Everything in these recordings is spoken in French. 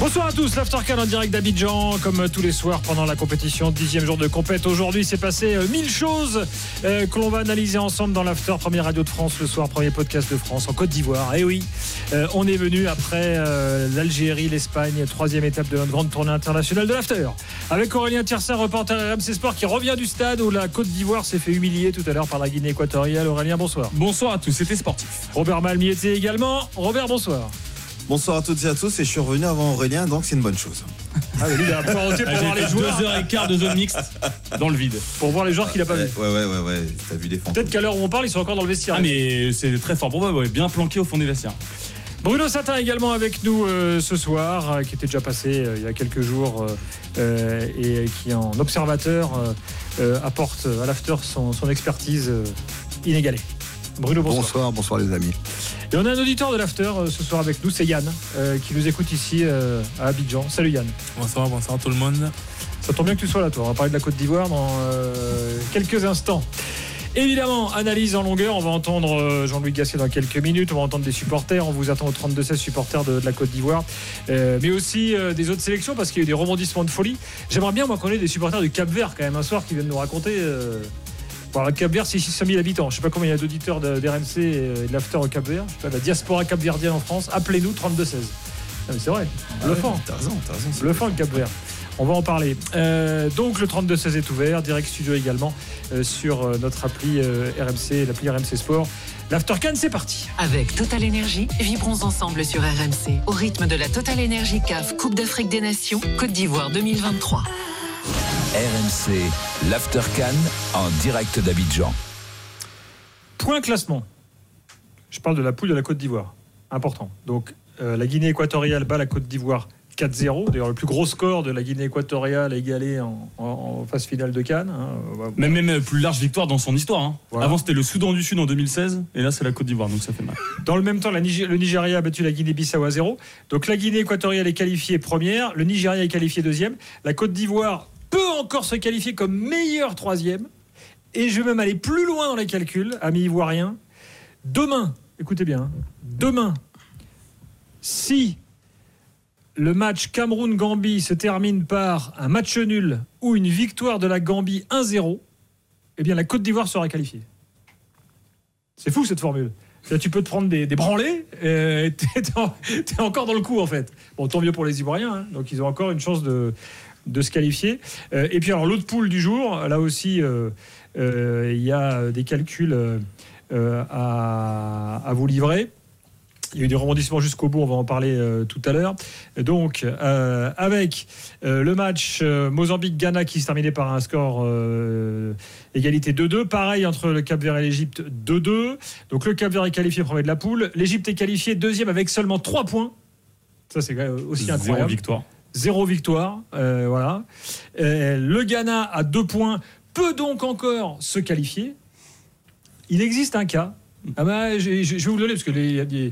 Bonsoir à tous, l'Aftercan en direct d'Abidjan, comme tous les soirs pendant la compétition, dixième jour de compète. Aujourd'hui, c'est passé euh, mille choses euh, que l'on va analyser ensemble dans l'After, première radio de France le soir, premier podcast de France en Côte d'Ivoire. Et oui, euh, on est venu après l'Algérie, l'Espagne, troisième étape de notre grande tournée internationale de l'After. Avec Aurélien Tiersin, reporter RMC Sport, qui revient du stade où la Côte d'Ivoire s'est fait humilier tout à l'heure par la Guinée équatoriale. Aurélien, bonsoir. Bonsoir à tous, c'était sportif. Robert Malmi était également. Robert, bonsoir. Bonsoir à toutes et à tous et je suis revenu avant Aurélien donc c'est une bonne chose. Ah, lui, il a pas pour Ah, voir les joueurs. deux heures et quart de zone mixte dans le vide. Pour voir les joueurs qu'il a pas ouais, vu. ouais ouais ouais ouais, t'as vu des fantômes. Peut-être qu'à l'heure où on parle, ils sont encore dans le vestiaire. Ah mais c'est très fort pour moi, ouais, bien planqué au fond des vestiaires. Bruno Satin également avec nous euh, ce soir, euh, qui était déjà passé euh, il y a quelques jours et qui en observateur apporte à l'after son, son expertise euh, inégalée. Bruno, bonsoir. Bonsoir, bonsoir les amis. Et on a un auditeur de l'after euh, ce soir avec nous, c'est Yann, euh, qui nous écoute ici euh, à Abidjan. Salut Yann. Bonsoir, bonsoir tout le monde. Ça tombe bien que tu sois là, toi. On va parler de la Côte d'Ivoire dans quelques instants. Évidemment, analyse en longueur. On va entendre Jean-Louis Gasset dans quelques minutes. On va entendre des supporters. On vous attend au 32-16 supporters de, de la Côte d'Ivoire. Euh, mais aussi euh, des autres sélections parce qu'il y a eu des rebondissements de folie. J'aimerais bien, moi, qu'on ait des supporters du Cap Vert quand même un soir qui viennent nous raconter. Euh, bon, le Cap Vert, c'est 600 000 habitants. Je sais pas combien il y a d'auditeurs de- d'RMC et de l'After au Cap Vert. Je sais pas, la diaspora capverdienne en France. Appelez-nous 32-16. Non, mais c'est vrai. Bluffant. T'as raison, t'as raison. c'est Le fin le Cap Vert. On va en parler. Euh, donc le 32-16 est ouvert, direct studio également euh, sur euh, notre appli euh, RMC, l'appli RMC Sport. L'Aftercan, c'est parti. Avec Total Énergie, vibrons ensemble sur RMC au rythme de la Total Énergie CAF Coupe d'Afrique des Nations Côte d'Ivoire 2023. RMC, l'Aftercan en direct d'Abidjan. Point classement. Je parle de la poule de la Côte d'Ivoire. Important. Donc euh, la Guinée équatoriale bat la Côte d'Ivoire 4-0. D'ailleurs, le plus gros score de la Guinée équatoriale égalé en, en- en phase finale de Cannes. hein. Même, même plus large victoire dans son histoire. hein. Voilà. Avant c'était le Soudan du Sud en 2016 et là c'est la Côte d'Ivoire donc ça fait mal. Dans le même temps, la le Nigeria a battu la Guinée-Bissau à 0. Donc la Guinée équatoriale est qualifiée première, le Nigeria est qualifié deuxième. La Côte d'Ivoire peut encore se qualifier comme meilleur troisième. Et je vais même aller plus loin dans les calculs, amis ivoiriens. Demain, écoutez bien, hein, demain, si le match Cameroun-Gambie se termine par un match nul ou une victoire de la Gambie 1-0, eh bien la Côte d'Ivoire sera qualifiée. C'est fou cette formule. Tu peux te prendre des, branlés et t'es encore dans le coup en fait. Bon, tant mieux pour les Ivoiriens, hein. donc ils ont encore une chance de, de se qualifier. Euh, et puis alors l'autre poule du jour, là aussi, euh, euh, il y a des calculs à, à vous livrer. Il y a eu des rebondissements jusqu'au bout, on va en parler euh, tout à l'heure. Donc, euh, avec euh, le match Mozambique-Ghana qui se terminait par un score égalité 2-2. Pareil entre le Cap-Vert et l'Égypte, 2-2. Donc, le Cap-Vert est qualifié premier de la poule. L'Égypte est qualifié deuxième avec seulement 3 points. Ça, c'est aussi Zéro incroyable. victoire. Zéro victoire. euh, voilà. Euh, le Ghana à 2 points peut donc encore se qualifier. Il existe un cas. Ah bah, je, vais vous le donner parce que les, il y a des,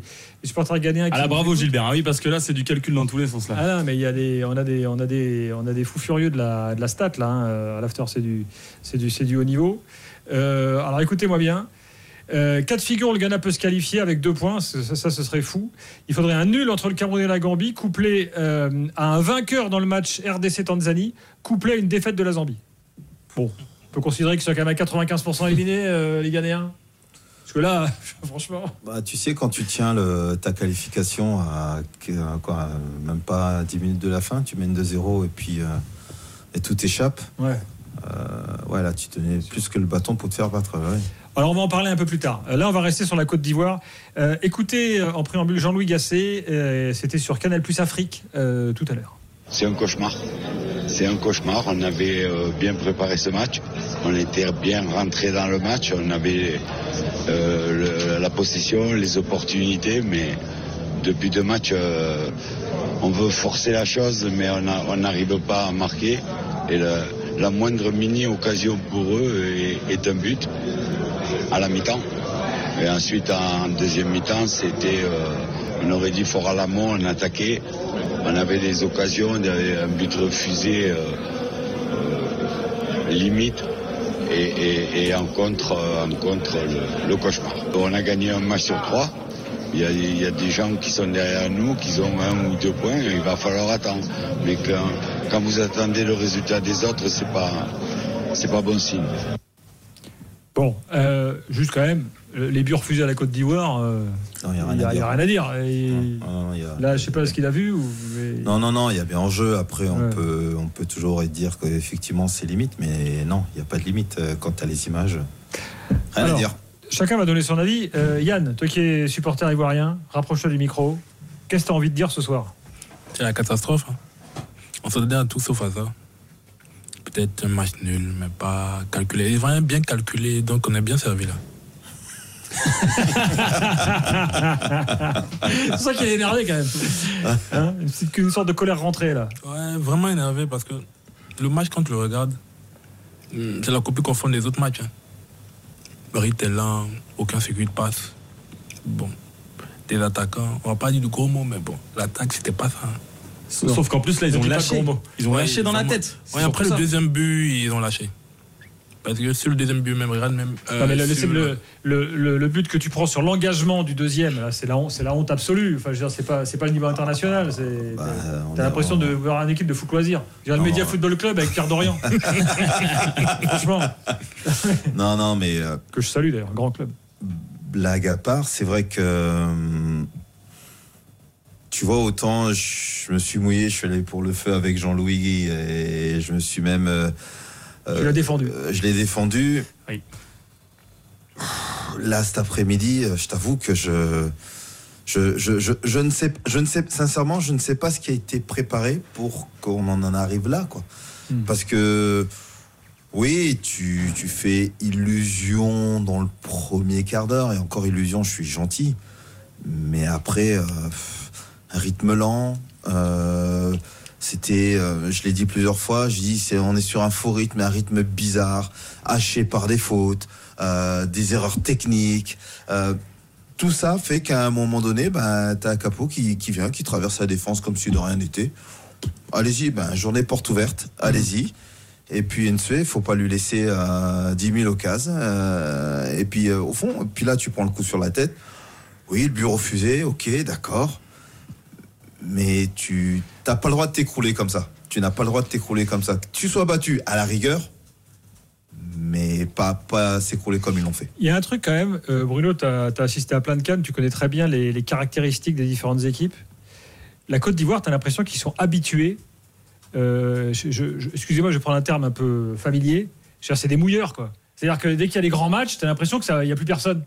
les supporters ghanéens. Ah là bravo. Gilbert, ah oui parce que là c'est du calcul dans tous les sens là. Ah non, mais il y a des, on a des, on a des, on a des fous furieux de la, de la stat là. hein. Euh, À l'after, c'est du, c'est du, c'est du haut niveau. Euh, alors écoutez-moi bien. Euh, cas de figure, le Ghana peut se qualifier avec deux points. Ça, ça, ça, ce serait fou. Il faudrait un nul entre le Cameroun et la Gambie, couplé euh, à un vainqueur dans le match RDC-Tanzanie, couplé à une défaite de la Zambie. Bon, on peut considérer qu'ils sont quand même à 95% éliminés, euh, les Ghanéens. Parce que là, franchement. Bah, tu sais, quand tu tiens le, ta qualification à, à quoi, à même pas 10 minutes de la fin, tu mènes 2-0 et puis euh, et tout échappe. Ouais. Euh, ouais, là, tu tenais plus que le bâton pour te faire battre. ouais. Alors on va en parler un peu plus tard. Là, on va rester sur la Côte d'Ivoire. Euh, écoutez euh, en préambule Jean-Louis Gasset, euh, c'était sur Canal Plus Afrique tout à l'heure. C'est un cauchemar. C'est un cauchemar. On avait bien préparé ce match. On était bien rentré dans le match. On avait la possession, les opportunités, mais depuis deux matchs, on veut forcer la chose, mais on n'arrive pas à marquer. Et la moindre mini occasion pour eux est un but à la mi-temps. Et ensuite, en deuxième mi-temps, c'était, euh, on aurait dit fort à l'amont, on attaquait. On avait des occasions, des- un but refusé, euh, euh, limite. Et, et- et en contre, euh, en contre le, le cauchemar. On a gagné un match sur trois. Il y, a, il y a des gens qui sont derrière nous, qui ont un ou deux points, il va falloir attendre. Mais quand, quand vous attendez le résultat des autres, c'est pas, c'est pas bon signe. Bon, euh, juste quand même, euh, les buts refusés à la Côte d'Ivoire, euh, Non, il n'y a rien a, à y a rien à dire. Et Non, non, il y a- là, je sais pas ce qu'il a vu. Ou, mais- Non, non, non, il y a bien en jeu. Après, on, Ouais. peut, on peut toujours dire qu'effectivement, c'est limite, mais non, il n'y a pas de limite quant à les images. Rien Alors, à dire. Chacun va donner son avis. Euh, Yann, toi qui es supporter ivoirien, rapproche-toi du micro. Qu'est-ce que tu as envie de dire ce soir? C'est la catastrophe. hein. On se donne à tout sauf à ça. Peut-être un match nul, mais pas calculé. Vraiment bien calculé, donc on est bien servi là. C'est ça qui est énervé quand même. Hein une, petite- une sorte de colère rentrée là. Ouais, vraiment énervé parce que le match, quand tu le regardes, hum, c'est la copie qu'on fait des autres matchs. hein. Est lent, aucun circuit de passe. Bon, des attaquants, on va pas dire du gros mot, mais bon, l'attaque, c'était pas ça. hein. Sauf qu'en plus, là, ils ont lâché. Ils ont Ouais, lâché dans la tête. Ouais, après le deuxième but, ils ont lâché. Parce que sur le deuxième but, même, regarde, même. euh, Non, mais le, sur le, le- le- le but que tu prends sur l'engagement du deuxième, c'est la, honte- c'est la honte absolue. Enfin, je veux dire, c'est pas, c'est pas le niveau international. Bah, t'as l'impression on- de voir une équipe de foot loisir. Je veux dire, le Média. Football Club avec Pierre Dorian. Franchement, Non, non, mais euh, que je salue d'ailleurs, un grand club. blague à part, c'est vrai que. Tu vois, autant je me suis mouillé, je suis allé pour le feu avec Jean-Louis et je me suis même. euh, Tu l'as défendu. euh, je l'ai défendu. Oui. Là, cet après-midi, euh, je t'avoue que je. Je, je, je, je ne sais, je ne sais, sincèrement, je ne sais pas ce qui a été préparé pour qu'on en arrive là, quoi. Hmm. Parce que, oui, tu, tu fais illusion dans le premier quart d'heure, et encore illusion, je suis gentil. Mais après, euh, un rythme lent, euh, c'était, euh, je l'ai dit plusieurs fois, je dis, c'est, on est sur un faux rythme, un rythme bizarre, haché par des fautes, euh, des erreurs techniques. euh, tout ça fait qu'à un moment donné, ben, tu as un capot qui, qui vient, qui traverse la défense comme si de rien n'était. Allez-y, ben, journée porte ouverte, allez-y. Et puis Nsue, il faut pas lui laisser euh, 10 000 occasions. et puis au fond, puis là tu prends le coup sur la tête. Oui, le but refusé, ok, d'accord. Mais tu n'as pas le droit de t'écrouler comme ça. Tu n'as pas le droit de t'écrouler comme ça. Que tu sois battu à la rigueur, mais pas, pas s'écrouler comme ils l'ont fait. Il y a un truc quand même, euh, Bruno, tu as, assisté à plein de cannes, tu connais très bien les, caractéristiques des différentes équipes. La Côte d'Ivoire, tu as l'impression qu'ils sont habitués. euh, Excusez-moi, je vais prendre un terme un peu familier. C'est des mouilleurs, quoi. C'est-à-dire que dès qu'il y a des grands matchs, tu as l'impression qu'il n'y a plus personne.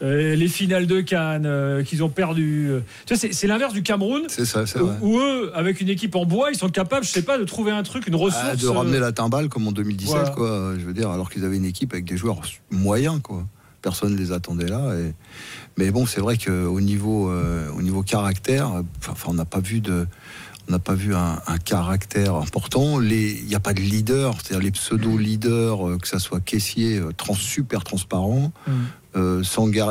Euh, les finales de Cannes euh, qu'ils ont perdu. euh, Tu c'est- l'inverse du Cameroun. C'est ça, c'est vrai. où eux, avec une équipe en bois, ils sont capables, je sais pas, de trouver un truc, une ressource. Ah, de ramener la timbale comme en 2017, Voilà. quoi. Je veux dire, alors qu'ils avaient une équipe avec des joueurs moyens, quoi. Personne ne les attendait là. et- Mais bon, c'est vrai qu'au niveau, euh, au niveau caractère, enfin, on n'a pas vu de. On n'a pas vu un, un caractère important. Il n'y a pas de leader, c'est-à-dire les pseudo-leaders, euh, que ça soit caissier, euh, trans, super transparent. Mm. Euh,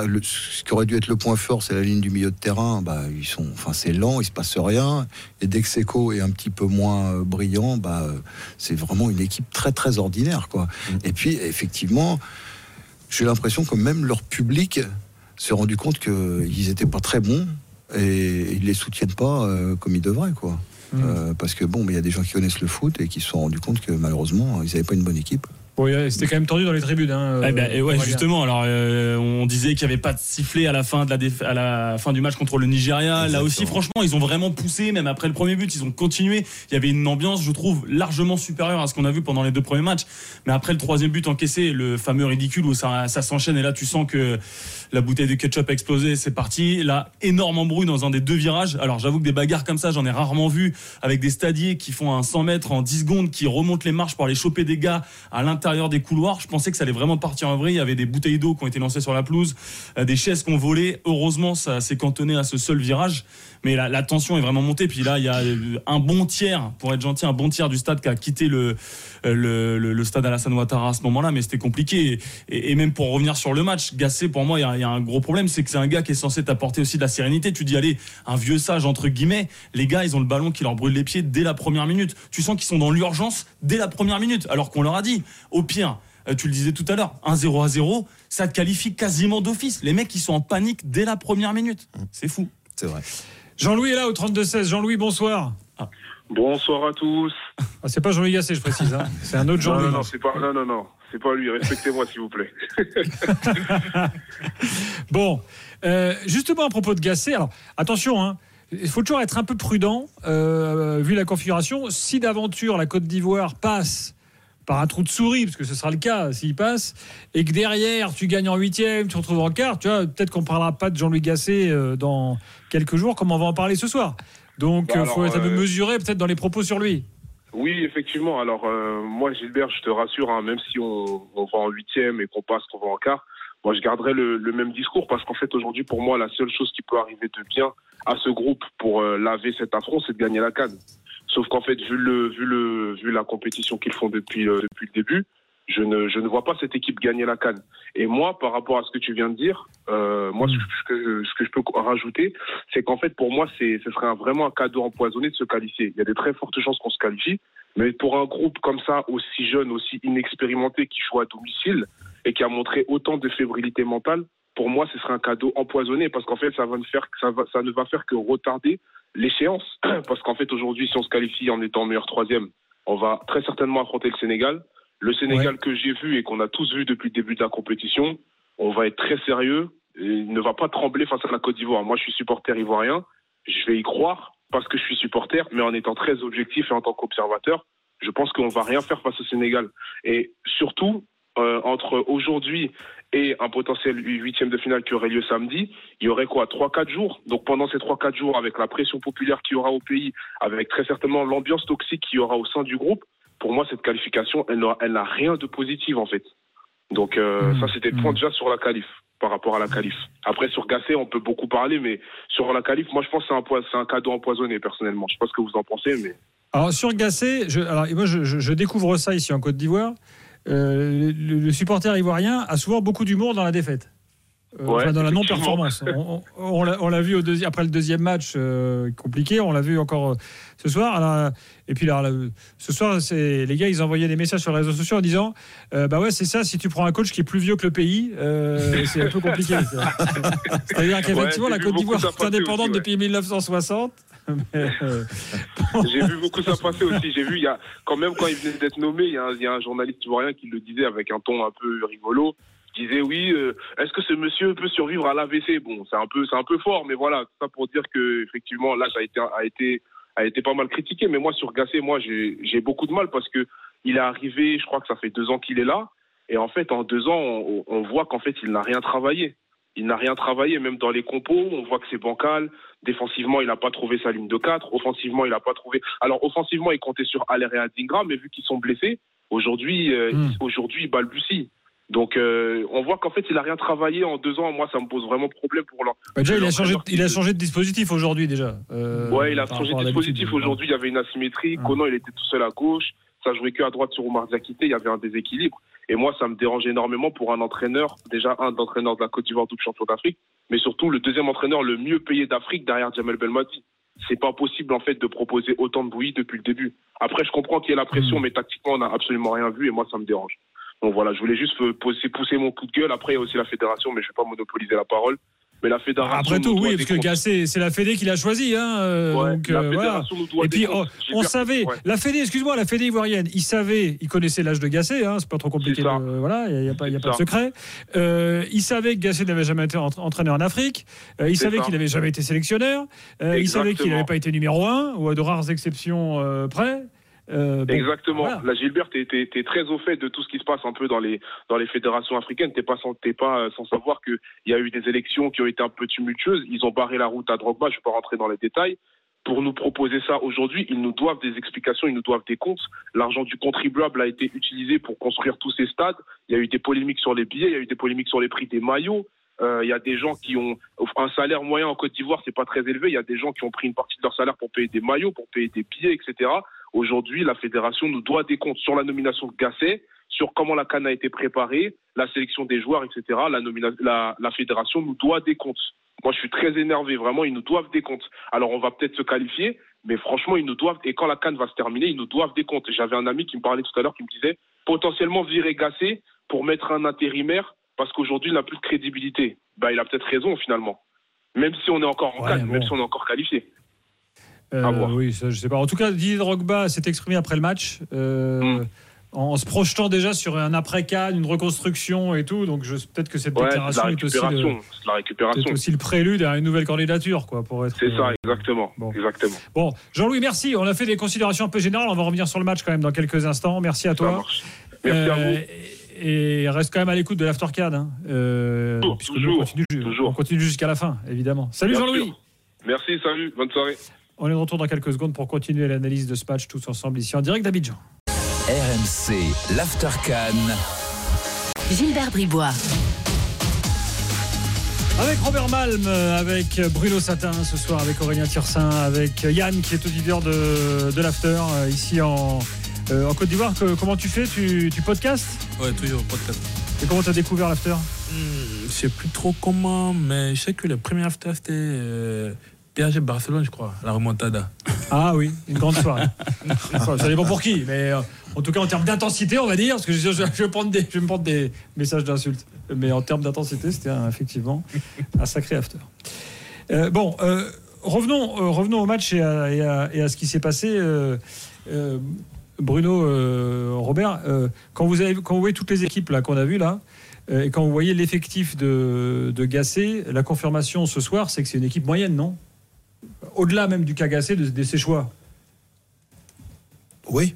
le- ce qui aurait dû être le point fort, c'est la ligne du milieu de terrain. Bah, ils sont, enfin, c'est lent, il se passe rien. Et dès que Seco est un petit peu moins brillant, bah, c'est vraiment une équipe très très ordinaire, quoi. Et puis, effectivement, j'ai l'impression que même leur public s'est rendu compte qu'ils n'étaient pas très bons et ils les soutiennent pas comme ils devraient, quoi. Euh, parce que bon, il y a des gens qui connaissent le foot et qui se sont rendus compte que malheureusement, ils n'avaient pas une bonne équipe. Ouais, C'était quand même tendu dans les tribunes. Hein, Eh ben, ouais, justement. Alors, euh, on disait qu'il n'y avait pas de sifflet à la fin de la déf- à la fin du match contre le Nigeria. Là aussi, franchement, ils ont vraiment poussé. Même après le premier but, ils ont continué. Il y avait une ambiance, je trouve, largement supérieure à ce qu'on a vu pendant les deux premiers matchs. Mais après le troisième but encaissé, le fameux ridicule où ça, ça s'enchaîne et là, tu sens que la bouteille de ketchup a explosé. C'est parti. Là, énorme embrouille dans un des deux virages. Alors, j'avoue que des bagarres comme ça, j'en ai rarement vu avec des stadiers qui font un 100 mètres en 10 secondes, qui remontent les marches pour aller choper des gars à l'intérieur des couloirs. Je pensais que ça allait vraiment partir en vrai. Il y avait des bouteilles d'eau qui ont été lancées sur la pelouse, euh, des chaises qui ont volé. Heureusement, ça s'est cantonné à ce seul virage. Mais la, la tension est vraiment montée. Puis là, il y a euh, un bon tiers, pour être gentil, un bon tiers du stade qui a quitté le, euh, le, le, le stade Alassane Ouattara à ce moment-là, mais c'était compliqué. Et, et même pour revenir sur le match, Gassé, pour moi, il y, a, il y a un gros problème, c'est que c'est un gars qui est censé t'apporter aussi de la sérénité. Tu dis, allez, un vieux sage, entre guillemets, les gars, ils ont le ballon qui leur brûle les pieds dès la première minute. Tu sens qu'ils sont dans l'urgence dès la première minute, alors qu'on leur a dit, au pire, euh, tu le disais tout à l'heure, 1-0 à 0, ça te qualifie quasiment d'office. Les mecs, ils sont en panique dès la première minute. C'est fou. C'est vrai. Jean-Louis est là au 32-16. Jean-Louis, bonsoir. Bonsoir à tous. Ah, c'est pas Jean-Louis Gasset, je précise. hein. C'est un autre Non, Jean-Louis. non, non, c'est pas, non, non, non, c'est pas lui. Respectez-moi, s'il vous plaît. Bon, euh, justement à propos de Gasset, alors attention, hein, il faut toujours être un peu prudent euh, vu la configuration. Si d'aventure la Côte d'Ivoire passe par un trou de souris, parce que ce sera le cas s'il passe, et que derrière tu gagnes en huitième, tu te retrouves en quart, tu vois, peut-être qu'on parlera pas de Jean-Louis Gasset euh, dans quelques jours, comme on va en parler ce soir. Donc Bah il alors, faut être un peu euh, mesuré peut-être dans les propos sur lui. Oui, effectivement. Alors, euh, moi, Gilbert, je te rassure, hein, même si on, on va en huitième et qu'on passe, qu'on va en quart, moi, je garderai le, le même discours parce qu'en fait, aujourd'hui, pour moi, la seule chose qui peut arriver de bien à ce groupe pour euh, laver cet affront, c'est de gagner la canne. Sauf qu'en fait, vu, le, vu, le, vu la compétition qu'ils font depuis, euh, depuis le début, je ne, je ne vois pas cette équipe gagner la canne. Et moi, par rapport à ce que tu viens de dire, euh, moi, ce que, ce que je peux rajouter, c'est qu'en fait, pour moi, c'est, ce serait un- vraiment un cadeau empoisonné de se qualifier. Il y a de très fortes chances qu'on se qualifie, mais pour un groupe comme ça, aussi jeune, aussi inexpérimenté, qui joue à domicile et qui a montré autant de fébrilité mentale, pour moi, ce serait un cadeau empoisonné parce qu'en fait, ça, va ne faire, ça, va, ça ne va faire que retarder l'échéance. Parce qu'en fait, aujourd'hui, si on se qualifie en étant meilleur troisième, on va très certainement affronter le Sénégal. Le Sénégal que j'ai vu et qu'on a tous vu depuis le début de la compétition, on va être très sérieux. Et il ne va pas trembler face à la Côte d'Ivoire. Moi, je suis supporter ivoirien. Je vais y croire parce que je suis supporter, mais en étant très objectif et en tant qu'observateur, je pense qu'on va rien faire face au Sénégal. Et surtout, euh, entre aujourd'hui et un potentiel huitième de finale qui aurait lieu samedi, il y aurait quoi 3-4 jours? Donc pendant ces 3-4 jours, avec la pression populaire qu'il y aura au pays, avec très certainement l'ambiance toxique qu'il y aura au sein du groupe, pour moi, cette qualification, elle n'a rien de positif en fait. Donc euh, Mmh. ça, c'était le point déjà sur la qualif, par rapport à la qualif. Après, sur Gasset, on peut beaucoup parler, mais sur la qualif, moi, je pense que c'est un, cadeau empoisonné, personnellement. Je sais pas ce que vous en pensez, mais... Alors sur Gasset, je, alors, moi je, je- je découvre ça ici en Côte d'Ivoire. Euh, le, le supporter ivoirien a souvent beaucoup d'humour dans la défaite. Euh, Ouais, enfin, dans la non-performance. On, on- on l'a- vu au deuxi- après le deuxième match euh, compliqué, on l'a vu encore ce soir. Alors, et puis là, là, ce soir, les gars, ils envoyaient des messages sur les réseaux sociaux en disant Bah ouais, c'est ça, si tu prends un coach qui est plus vieux que le pays, c'est un peu compliqué. C'est-à-dire qu'effectivement, Ouais, la Côte d'Ivoire est indépendante aussi, ouais. depuis 1960. Euh, J'ai vu beaucoup ça passer aussi. J'ai vu, il y a, quand même, quand il venait d'être nommé, il y, a un, y a un journaliste ivoirien qui le disait avec un ton un peu rigolo. Il disait oui, euh, est-ce que ce monsieur peut survivre à l'AVC Bon, c'est un peu, un peu fort, mais voilà, tout ça pour dire que effectivement, l'âge a été, a été, a été pas mal critiqué. Mais moi, sur Gasset, moi, j'ai beaucoup de mal parce que il est arrivé, je crois que ça fait deux ans qu'il est là, et en fait, en deux ans, on voit qu'en fait, il n'a rien travaillé. Il n'a rien travaillé, même dans les compos, on voit que c'est bancal. Défensivement, il n'a pas trouvé sa ligne de 4. Offensivement, il n'a pas trouvé. Alors, offensivement, il comptait sur Aller et Adingra, mais vu qu'ils sont blessés, aujourd'hui, euh, Mm. aujourd'hui, il balbutie. Donc, euh, on voit qu'en fait, il n'a rien travaillé en deux ans. Moi, ça me pose vraiment problème pour leur. Bah, déjà, il a, changé, il a changé de dispositif aujourd'hui déjà. Euh, Ouais, il a changé de dispositif. Aujourd'hui, il y avait une asymétrie. Mm. Conan, il était tout seul à gauche. Ça jouait que à droite sur Omar Diakité. Il y avait un déséquilibre. Et moi, ça me dérange énormément pour un entraîneur, déjà un d'entraîneur de la Côte d'Ivoire, double champion d'Afrique, mais surtout le deuxième entraîneur le mieux payé d'Afrique derrière Jamel Belmadi. C'est pas possible, en fait, de proposer autant de bouillie depuis le début. Après, je comprends qu'il y ait la pression, Mm. mais tactiquement, on n'a absolument rien vu et moi, ça me dérange. Donc voilà, je voulais juste pousser, pousser mon coup de gueule. Après, il y a aussi la fédération, mais je vais pas monopoliser la parole. Mais la fédération. Après tout, oui, parce que. Gasset, c'est la Fédé qui l'a choisi. Hein, euh, Ouais, donc, la euh, voilà. fédération nous doit Et puis, oh, on savait, ouais. la Fédé, excuse-moi, la Fédé ivoirienne, il savait, il connaissait l'âge de Gasset, hein, c'est pas trop compliqué. De- voilà, il n'y a, pas, y a pas de secret. Euh, il savait que Gasset n'avait jamais été entra- entraîneur en Afrique. Euh, il savait qu'il n'avait jamais été sélectionneur. Euh, il savait qu'il n'avait pas été numéro un, ou à de rares exceptions euh, près. Euh, bon, Exactement. voilà. La Gilbert, t'es es, très au fait de tout ce qui se passe un peu dans les dans les fédérations africaines. T'es pas sans pas euh, sans savoir que il y a eu des élections qui ont été un peu tumultueuses. Ils ont barré la route à Drogba. Je vais pas rentrer dans les détails. Pour nous proposer ça aujourd'hui, ils nous doivent des explications, ils nous doivent des comptes. L'argent du contribuable a été utilisé pour construire tous ces stades. Il y a eu des polémiques sur les billets, il y a eu des polémiques sur les prix des maillots. Euh, Il y a des gens qui ont un salaire moyen en Côte d'Ivoire, c'est pas très élevé. Il y a des gens qui ont pris une partie de leur salaire pour payer des maillots, pour payer des billets, etc. Aujourd'hui, la fédération nous doit des comptes sur la nomination de Gasset, sur comment la canne a été préparée, la sélection des joueurs, etc. La, la fédération nous doit des comptes. Moi, je suis très énervé. Vraiment, ils nous doivent des comptes. Alors, on va peut-être se qualifier, mais franchement, ils nous doivent. Et quand la canne va se terminer, ils nous doivent des comptes. J'avais un ami qui me parlait tout à l'heure, qui me disait potentiellement virer Gasset pour mettre un intérimaire parce qu'aujourd'hui, il n'a plus de crédibilité. Bah, il a peut-être raison finalement. Même si on est encore en Ouais, canne, même si on est encore qualifié. Euh, voir. oui, ça, je sais pas. En tout cas, Didier Drogba s'est exprimé après le match. euh, Mm. En se projetant déjà sur un après-Cannes, une reconstruction et tout, donc peut-être que cette Ouais, déclaration la est aussi, le, la récupération. peut-être aussi le prélude à une nouvelle candidature, quoi, pour être. C'est ça, euh, exactement. bon. Exactement. Bon, Jean-Louis, merci. On a fait des considérations un peu générales. On va revenir sur le match quand même dans quelques instants. Merci à Ça toi. marche. Merci à Euh, vous. Et reste quand même à l'écoute de l'Aftercard. Hein. Euh, Toujours, toujours, on continue, toujours. on continue jusqu'à la fin, évidemment. Salut Jean-Louis. Merci, salut, bonne soirée. On est de retour dans quelques secondes pour continuer l'analyse de ce match tous ensemble ici en direct d'Abidjan. RMC, l'Aftercan. Gilbert Bribois. Avec Robert Malm, euh, avec Bruno Satin ce soir, avec Aurélien Tirsin, avec Yann qui est auditeur de, de l'After euh, ici en, euh, en Côte d'Ivoire. Comment tu fais? Tu, tu podcastes? Ouais, toujours podcast. Et comment tu as découvert l'After? Hmm, je sais plus trop comment, mais je sais que le premier after c'était euh, PSG Barcelone, je crois, la remontada. Ah oui, une grande soirée. Ça dépend pour qui, mais euh, en tout cas en termes d'intensité, on va dire, parce que je, je- je vais, prendre des, je vais me prendre des messages d'insultes. Mais en termes d'intensité, c'était effectivement un sacré after. Euh, bon, euh, revenons, revenons au match et à, et à- et à ce qui s'est passé. euh, Bruno, euh, Robert, euh, quand, vous avez, quand vous voyez toutes les équipes là qu'on a vues là, euh, et quand vous voyez l'effectif de, de Gasset, la confirmation ce soir, c'est que c'est une équipe moyenne, non? Au-delà même du cas Gasset, de, de ses choix. Oui,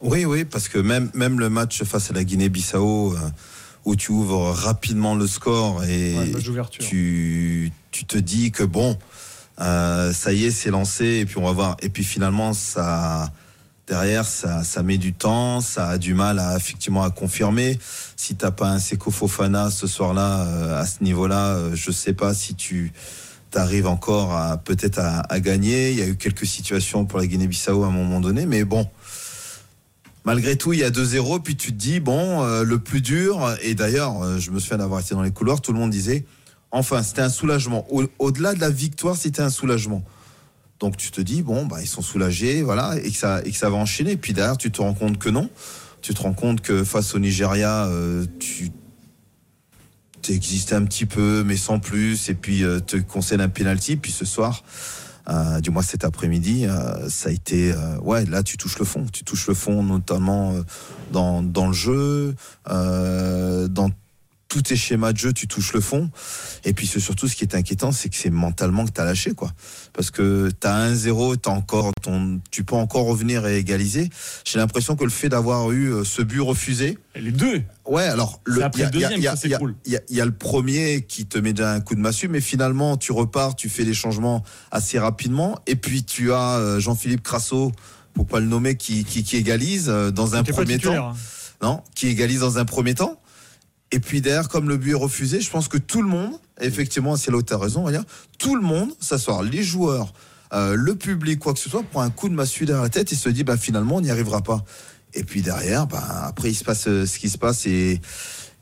oui, oui, parce que même, même le match face à la Guinée-Bissau, où tu ouvres rapidement le score et Ouais, tu, tu te dis que bon, ça y est, c'est lancé, et puis on va voir. Et puis finalement, ça, derrière, ça, ça met du temps, ça a du mal à effectivement à confirmer. Si t'as pas un Seko Fofana ce soir-là, euh, à ce niveau-là, euh, je sais pas si tu t'arrives encore à peut-être à, gagner. Il y a eu quelques situations pour la Guinée-Bissau à un moment donné, mais bon. Malgré tout, il y a 2-0, puis tu te dis, bon, euh, le plus dur, et d'ailleurs, euh, je me souviens d'avoir été dans les couloirs, tout le monde disait, enfin, c'était un soulagement. Au- Au-delà de la victoire, c'était un soulagement. Donc tu te dis, bon, bah, ils sont soulagés, voilà, et que, ça, et que ça va enchaîner. Puis derrière, tu te rends compte que non. Tu te rends compte que face au Nigeria, euh, tu existé un petit peu, mais sans plus, et puis euh, te concède un penalty. Puis ce soir, euh, du moins cet après-midi, ça a été, ouais, là tu touches le fond. Tu touches le fond, notamment dans, dans le jeu, dans tous tes schémas de jeu, tu touches le fond. Et puis c'est surtout ce qui est inquiétant, c'est que c'est mentalement que tu as lâché, quoi. Parce que tu as 1-0, t'as encore ton, tu peux encore revenir et égaliser. J'ai l'impression que le fait d'avoir eu euh, ce but refusé, Les deux. Ouais, alors le il y y y y a le premier qui te met déjà un coup de massue, mais finalement tu repars, tu fais les changements assez rapidement, et puis tu as euh, Jean-Philippe Crasso, pour pas le nommer, qui, qui, qui égalise euh, dans un premier temps. hein. Non, qui égalise dans un premier temps. Et puis derrière, comme le but est refusé, je pense que tout le monde, effectivement, c'est tu as raison, on va dire, tout le monde s'asseoir, les joueurs, euh, le public, quoi que ce soit, prend un coup de massue derrière la tête et se dit, bah, finalement, on n'y arrivera pas. Et puis derrière, bah, après, il se passe euh, ce qui se passe et,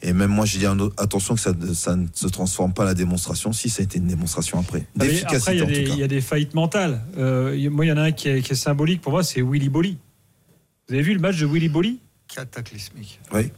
et même moi, j'ai dit attention que ça, ne- ça ne se transforme pas la démonstration. Si, ça a été une démonstration après. Ah, D'efficacité, Après, il y, a des- y a faillites mentales. Euh, a- moi, il y en a un qui est, qui est symbolique pour moi, c'est Willy Bolly. Vous avez vu le match de Willy Bolly Cataclysmique. Oui.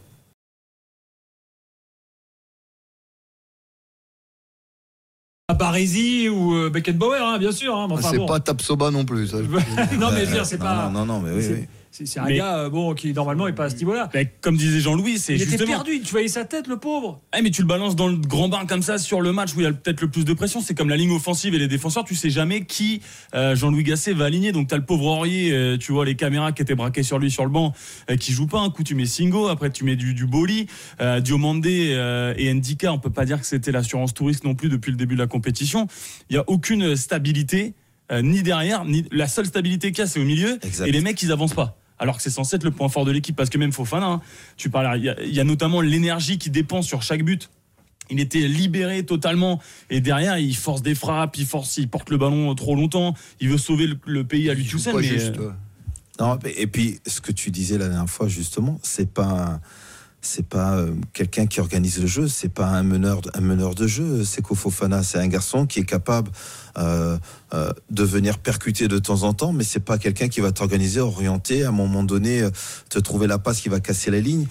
Baresi ou euh, Beckenbauer, hein, bien sûr. hein, mais enfin, c'est bon. pas Tapsoba non plus. ça. non, mais c'est pas. non, non, mais oui, c'est- un Mais- gars euh, bon, qui, normalement, n'est pas à ce niveau-là. Comme disait Jean-Louis, c'est Il était justement. perdu, tu voyais sa tête, le pauvre. Ah, mais tu le balances dans le grand bain comme ça sur le match où il y a peut-être le plus de pression. C'est comme la ligne offensive et les défenseurs. Tu sais jamais qui euh, Jean-Louis Gasset va aligner. Donc tu as le pauvre Aurier, euh, tu vois les caméras qui étaient braquées sur lui sur le banc, euh, qui joue pas. Un coup tu mets Singo, après tu mets du, du Boli, euh, Diomandé euh, et Ndika. On peut pas dire que c'était l'assurance touriste non plus depuis le début de la compétition. Il y a aucune stabilité. euh, ni derrière, ni la seule stabilité qu'il y a, c'est au milieu. Exact. Et les mecs, ils avancent pas. Alors que c'est censé être le point fort de l'équipe, parce que même Fofana, hein, tu parles, il y, a- il y a notamment l'énergie qui dépend sur chaque but. il était libéré totalement et derrière il force des frappes, il force, il porte le ballon trop longtemps, il veut sauver le, le pays à lui tout seul. Mais, juste. euh. Non, et puis ce que tu disais la dernière fois justement, c'est pas c'est pas euh, quelqu'un qui organise le jeu, c'est pas un meneur un meneur de jeu. C'est Fofana, c'est un garçon qui est capable euh, euh, de venir percuter de temps en temps, mais c'est pas quelqu'un qui va t'organiser, orienter, à un moment donné te trouver la passe qui va casser la ligne.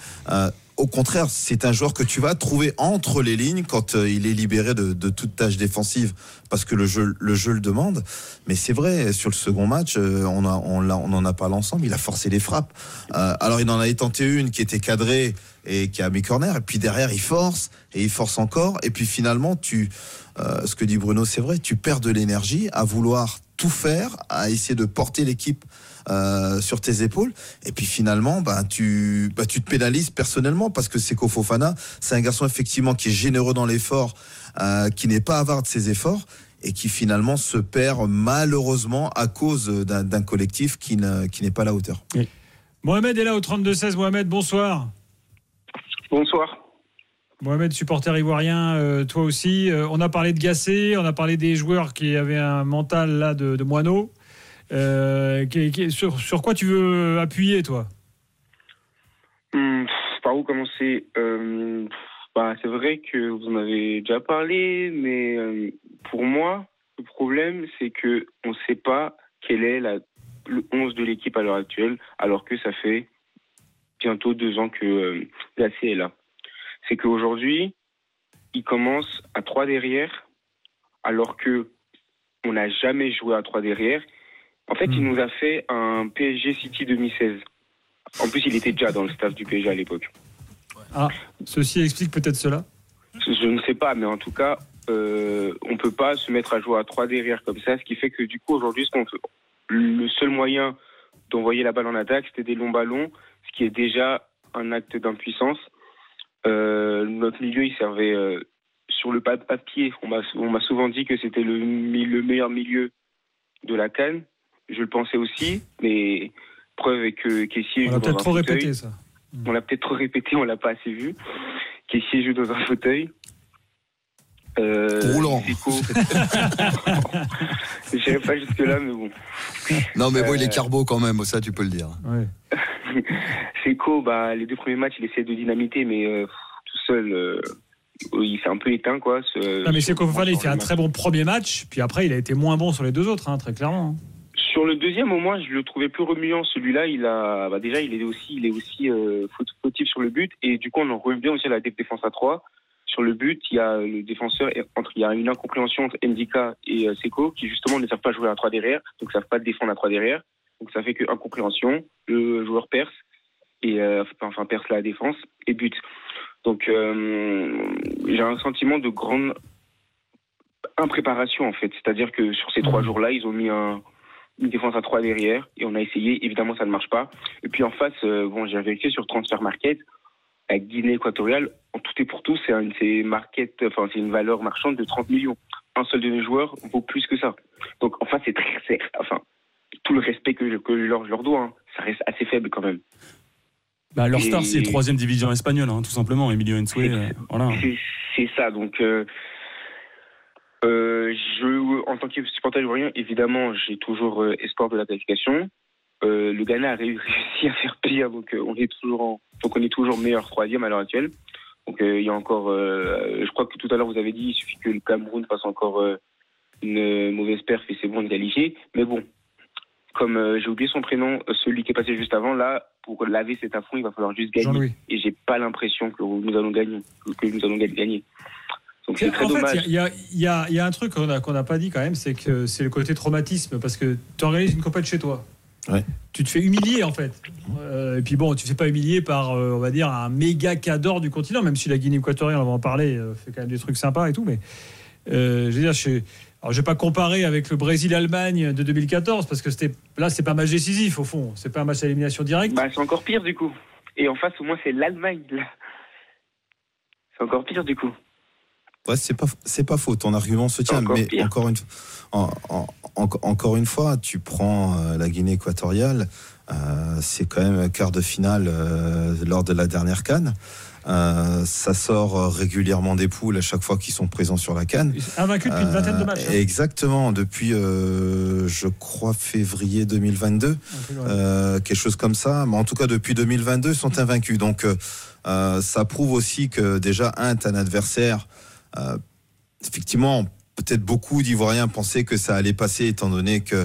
Au contraire, c'est un joueur que tu vas trouver entre les lignes quand euh, il est libéré de, de toute tâche défensive, parce que le jeu, le jeu le demande. Mais c'est vrai, sur le second match, euh, on, a, on, l'a- on en a parlé ensemble, il a forcé les frappes. Euh, alors il en avait tenté une qui était cadrée et qui a mis corner, et puis derrière il force, et il force encore, et puis finalement, tu, euh, ce que dit Bruno, c'est vrai, tu perds de l'énergie à vouloir tout faire, à essayer de porter l'équipe euh, sur tes épaules. Et puis finalement, bah, tu, bah, tu te pénalises personnellement parce que Seko Fofana, c'est un garçon effectivement qui est généreux dans l'effort, euh, qui n'est pas avare de ses efforts et qui finalement se perd malheureusement à cause d'un collectif qui ne- qui n'est pas à la hauteur. Mohamed est là au 32-16. Mohamed, bonsoir. Bonsoir. Mohamed, supporter ivoirien, euh, toi aussi. Euh, on a parlé de Gassé, on a parlé des joueurs qui avaient un mental là de, de moineau. Euh, sur, quoi tu veux appuyer, toi? Pff, par où commencer? Euh, bah, C'est vrai que vous en avez déjà parlé, mais euh, pour moi, le problème, c'est que on ne sait pas quel est la, le 11 de l'équipe à l'heure actuelle, alors que ça fait bientôt deux ans que euh, Gassé est là. C'est qu'aujourd'hui, il commence à 3 derrière, alors que on n'a jamais joué à 3 derrière. En fait, il nous a fait un PSG City 2016. En plus, il était déjà dans le staff du PSG à l'époque. Ah, ceci explique peut-être cela. Je ne sais pas, mais en tout cas, euh, on peut pas se mettre à jouer à 3 derrière comme ça, ce qui fait que du coup, aujourd'hui, ce qu'on fait- le seul moyen d'envoyer la balle en attaque, c'était des longs ballons, ce qui est déjà un acte d'impuissance. Euh, notre milieu, il servait euh, sur le pa- papier. On m'a souvent dit que c'était le, le meilleur milieu de la Cannes. Je le pensais aussi, mais preuve est que Kessier On joue l'a dans peut-être un trop fauteuil. répété, ça. On l'a peut-être trop répété, on l'a pas assez vu. Kessier joue dans un fauteuil. Euh, Roulant. J'irai pas jusque-là, mais bon. Non, mais bon, il Euh, est carbo quand même, ça, tu peux le dire. Seco, bah, les deux premiers matchs, il essaie de dynamiter, mais euh, tout seul, euh, il s'est un peu éteint, quoi. ce- Non, mais c'est Fofana, il fait un très bon premier match, puis après, il a été moins bon sur les deux autres, hein, très clairement. Sur le deuxième, au moins, je le trouvais plus remuant. Celui-là, il a, bah, déjà, il est aussi, il est aussi euh, fautif sur le but, et du coup, on en revient aussi à la dé- défense à 3 Sur le but, il y a le défenseur, entre, il y a une incompréhension entre Ndika et euh, Seko, qui justement ne savent pas jouer à 3 derrière, donc ne savent pas défendre à 3 derrière. Donc ça fait que incompréhension, le joueur perce, et euh, enfin perce la défense, et but. Donc euh, j'ai un sentiment de grande impréparation en fait. C'est-à-dire que sur ces trois jours-là, ils ont mis un, une défense à trois derrière et on a essayé. Évidemment, ça ne marche pas. Et puis en face, euh, bon, j'ai vérifié sur Transfer Market avec Guinée équatoriale. En tout et pour tout, c'est un, c'est market, enfin c'est une valeur marchande de 30 millions. Un seul de nos joueurs vaut plus que ça. Donc enfin, c'est très, enfin tout le respect que je, que je leur, je leur dois, hein, ça reste assez faible quand même. Bah, leur star, c'est troisième division espagnole, hein, tout simplement. Emilio Ensue, euh, voilà. C'est- C'est ça, donc euh, euh, je, en tant que supporter ivoirien, évidemment, j'ai toujours euh, espoir de la qualification. Euh, le Ghana a réussi à faire pire, donc on est toujours en- donc on est toujours meilleur troisième à l'heure actuelle. Donc il y a encore, je crois que tout à l'heure vous avez dit, il suffit que le Cameroun fasse encore une mauvaise perf et c'est bon de qualifier. Mais bon, comme euh, j'ai oublié son prénom, celui qui est passé juste avant, là, pour laver cet affront, il va falloir juste gagner. Et j'ai pas l'impression que nous allons gagner, que nous allons gagner. Donc c'est très en dommage. fait, il y, a- il y a- il y a un truc qu'on n'a pas dit quand même, c'est que c'est le côté traumatisme, parce que tu organises une compète chez toi. Ouais. Tu te fais humilier en fait. Euh, et puis bon, tu te fais pas humilier par, euh, on va dire, un méga cador du continent, même si la Guinée équatoriale, on va en parler, euh, fait quand même des trucs sympas et tout. Mais euh, je veux dire, je, alors, je vais pas comparer avec le Brésil-Allemagne de 2014, parce que c'était là, c'est pas un match décisif au fond. C'est pas un match à élimination directe. Bah, c'est encore pire du coup. Et en face, au moins, c'est l'Allemagne. là. C'est encore pire du coup. Ouais, c'est pas c'est pas faux. Ton argument se tient, Encore mais pire. encore une en- en- en- encore une fois, tu prends euh, la Guinée équatoriale. euh, c'est quand même un quart de finale euh, lors de la dernière canne. Euh, ça sort régulièrement des poules à chaque fois qu'ils sont présents sur la canne. Invaincu depuis une vingtaine de matchs. hein. Exactement, depuis euh, je crois février 2022, euh, quelque chose comme ça. Mais en tout cas, depuis 2022, ils sont invaincus. Donc, ça prouve aussi que déjà, un, t'as un adversaire. Euh, effectivement, peut-être beaucoup d'Ivoiriens pensaient que ça allait passer, étant donné que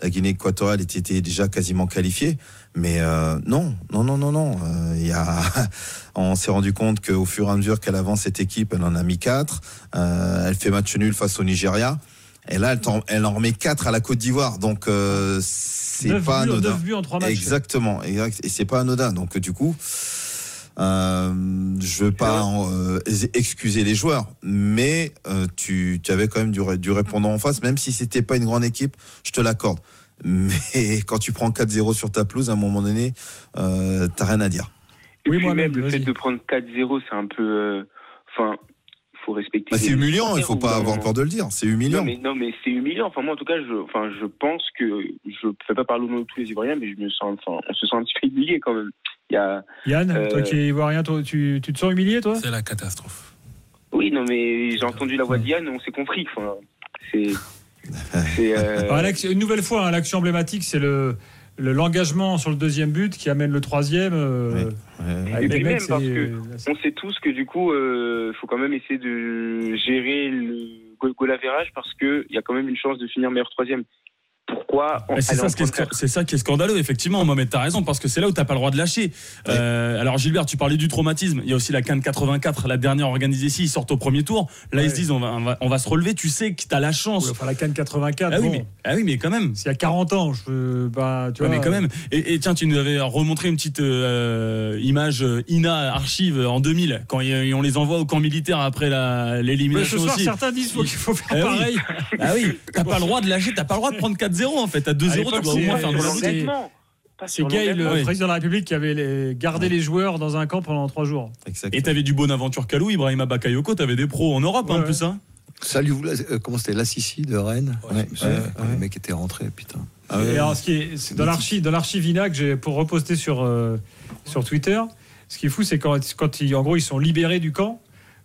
la Guinée équatoriale était, déjà quasiment qualifiée. Mais euh, non, non, non, non, non. Euh, y a, on s'est rendu compte qu'au fur et à mesure qu'elle avance cette équipe, elle en a mis quatre. Euh, elle fait match nul face au Nigeria. Et là, elle, en remet quatre à la Côte d'Ivoire. Donc, euh, c'est pas buts- anodin. neuf buts en trois matchs. Exactement, exact. Et c'est pas anodin. Donc, du coup, euh, je veux pas euh, excuser les joueurs, mais euh, tu, tu avais quand même du, du répondant en face, même si c'était pas une grande équipe, je te l'accorde. Mais quand tu prends 4-0 sur ta pelouse, à un moment donné, euh, t'as rien à dire. Et puis même le fait de prendre 4-0, c'est un peu. euh, Enfin, faut respecter. Bah, c'est humiliant, il faut au pas avoir peur de le dire. C'est humiliant. Non mais, non, mais c'est humiliant. Enfin, moi, en tout cas, je, enfin, je pense que je ne fais pas parler au nom de tous les Ivoiriens, mais je me sens, enfin, on se sent un petit peu humilié quand même. Il y a, Yann, euh, toi qui es ivoirien, toi, tu, tu te sens humilié, toi? C'est la catastrophe. Oui, non, mais j'ai entendu la voix de Yann, on s'est compris. Enfin, c'est. c'est, euh, une nouvelle fois, hein, l'action emblématique, c'est le le- l'engagement sur le deuxième but qui amène le troisième. euh, avec Et puis même parce que on sait tous que du coup, il faut quand même essayer de gérer le goal, goal parce qu'il y a quand même une chance de finir meilleur troisième. Pourquoi C'est ça, ça qui est scandaleux, effectivement, Mohamed, t'as raison, parce que c'est là où t'as pas le droit de lâcher. Euh, alors Gilbert, tu parlais du traumatisme, il y a aussi la Cannes 84, la dernière organisée ici, ils sortent au premier tour. Là, ils se disent, on va, on va, on va se relever, tu sais que t'as la chance. Enfin, la Cannes 84, Ah oui, bon. mais, ah oui, mais quand même. S'il y a 40 ans, je bah, tu Ouais, vois. mais quand même. Et, et tiens, tu nous avais remontré une petite euh, image euh, INA archive en 2000, quand y- on les envoie au camp militaire après Mais l'élimination ce soir, aussi. certains disent qu'il faut faire Ah pareil. Ah oui, t'as pas le droit de lâcher, t'as pas le droit de prendre 4-0 en fait. À 2-0, À tu dois au c'est- moins faire un peu la c'est- Gay, le président de la République, qui avait les- gardé les joueurs dans un camp pendant trois jours. Et t'avais du Bonaventure Kalou, Ibrahima Bakayoko, t'avais des pros en Europe hein, en Ouais, plus. Hein. Salut, vous, là, euh, comment c'était L'Assissi de Rennes Ouais, quand Le mec était rentré, putain. Ah ouais. Et alors, ce qui est, dans l'archive, dans l'archive INA que j'ai pour reposter sur euh, sur Twitter. Ce qui est fou, c'est quand, quand ils, en gros, ils sont libérés du camp.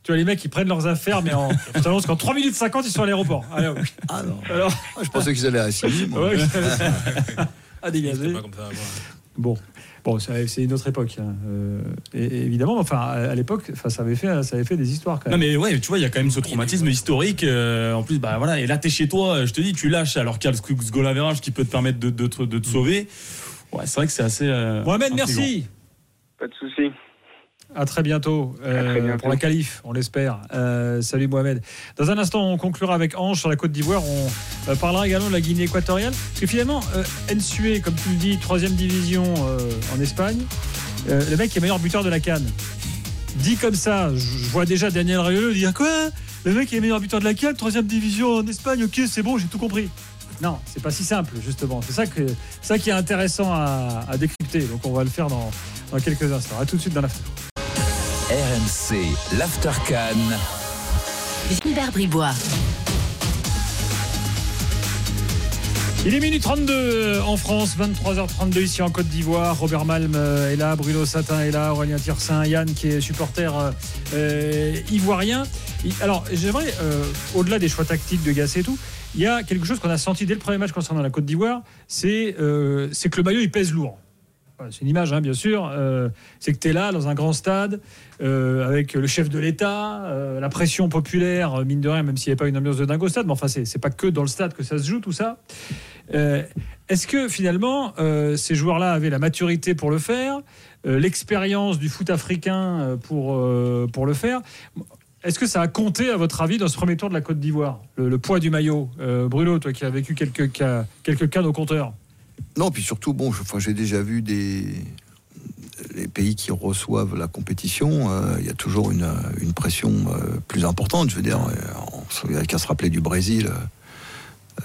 Tu vois, les mecs, ils prennent leurs affaires, mais en, je t'annonce qu'en 3 minutes 50, ils sont à l'aéroport. Allez, hop. Ah non. Alors, Ah, je pensais qu'ils allaient à Sydney, moi. ouais, à dégager. C'était pas comme ça avant. Bon, bon, c'est une autre époque, hein. Euh, et, et évidemment. Enfin, à, l'époque, enfin, ça avait fait, ça avait fait des histoires quand Non même. mais ouais, tu vois, il y a quand même ce traumatisme historique. euh, en plus, bah voilà, et là t'es chez toi, je te dis, tu lâches alors qu'il y a le ce goal average qui peut te permettre de, de, te- de te sauver. Ouais, c'est vrai que c'est assez. euh, Mohamed, intriguant. merci. Pas de souci. À très bientôt, euh, À très bientôt. pour la qualif, on l'espère. Euh, salut Mohamed. Dans un instant, on conclura avec Ange sur la Côte d'Ivoire. On euh, parlera également de la Guinée équatoriale. Parce que finalement, euh, Nsue, comme tu le dis, troisième division en Espagne, le mec est meilleur buteur de la Cannes. Dit comme ça, je vois déjà Daniel Riolo dire quoi? Le mec est meilleur buteur de la Cannes, troisième division en Espagne, ok, c'est bon, j'ai tout compris. Non, c'est pas si simple, justement. C'est ça, que, ça qui est intéressant à, à décrypter. Donc on va le faire dans, dans quelques instants. À tout de suite dans la RMC, l'Aftercan. Gilbert Bribois. Il est minuit 32 en France, 23h32 ici en Côte d'Ivoire. Robert Malm euh, est là, Bruno Satin est là, Aurélien Tirsin, Yann qui est supporter euh, euh, ivoirien. Alors j'aimerais, euh, au-delà des choix tactiques de Gasset et tout, il y a quelque chose qu'on a senti dès le premier match concernant la Côte d'Ivoire, c'est euh, c'est que le maillot il pèse lourd. C'est une image, hein, bien sûr. Euh, c'est que tu es là, dans un grand stade, euh, avec le chef de l'État, euh, la pression populaire, mine de rien, même s'il n'y avait pas une ambiance de dingue au stade. Mais enfin, c'est pas que dans le stade que ça se joue, tout ça. Est-ce que finalement, ces joueurs-là avaient la maturité pour le faire, l'expérience du foot africain pour, pour le faire? Est-ce que ça a compté, à votre avis, dans ce premier tour de la Côte d'Ivoire? Le, poids du maillot Bruno, toi qui as vécu quelques cas, quelques cas au compteur. Non, puis surtout, bon, j'ai déjà vu des les pays qui reçoivent la compétition, euh, il y a toujours une, une pression euh, plus importante. Je veux dire, euh, on n'a qu'à se rappeler du Brésil.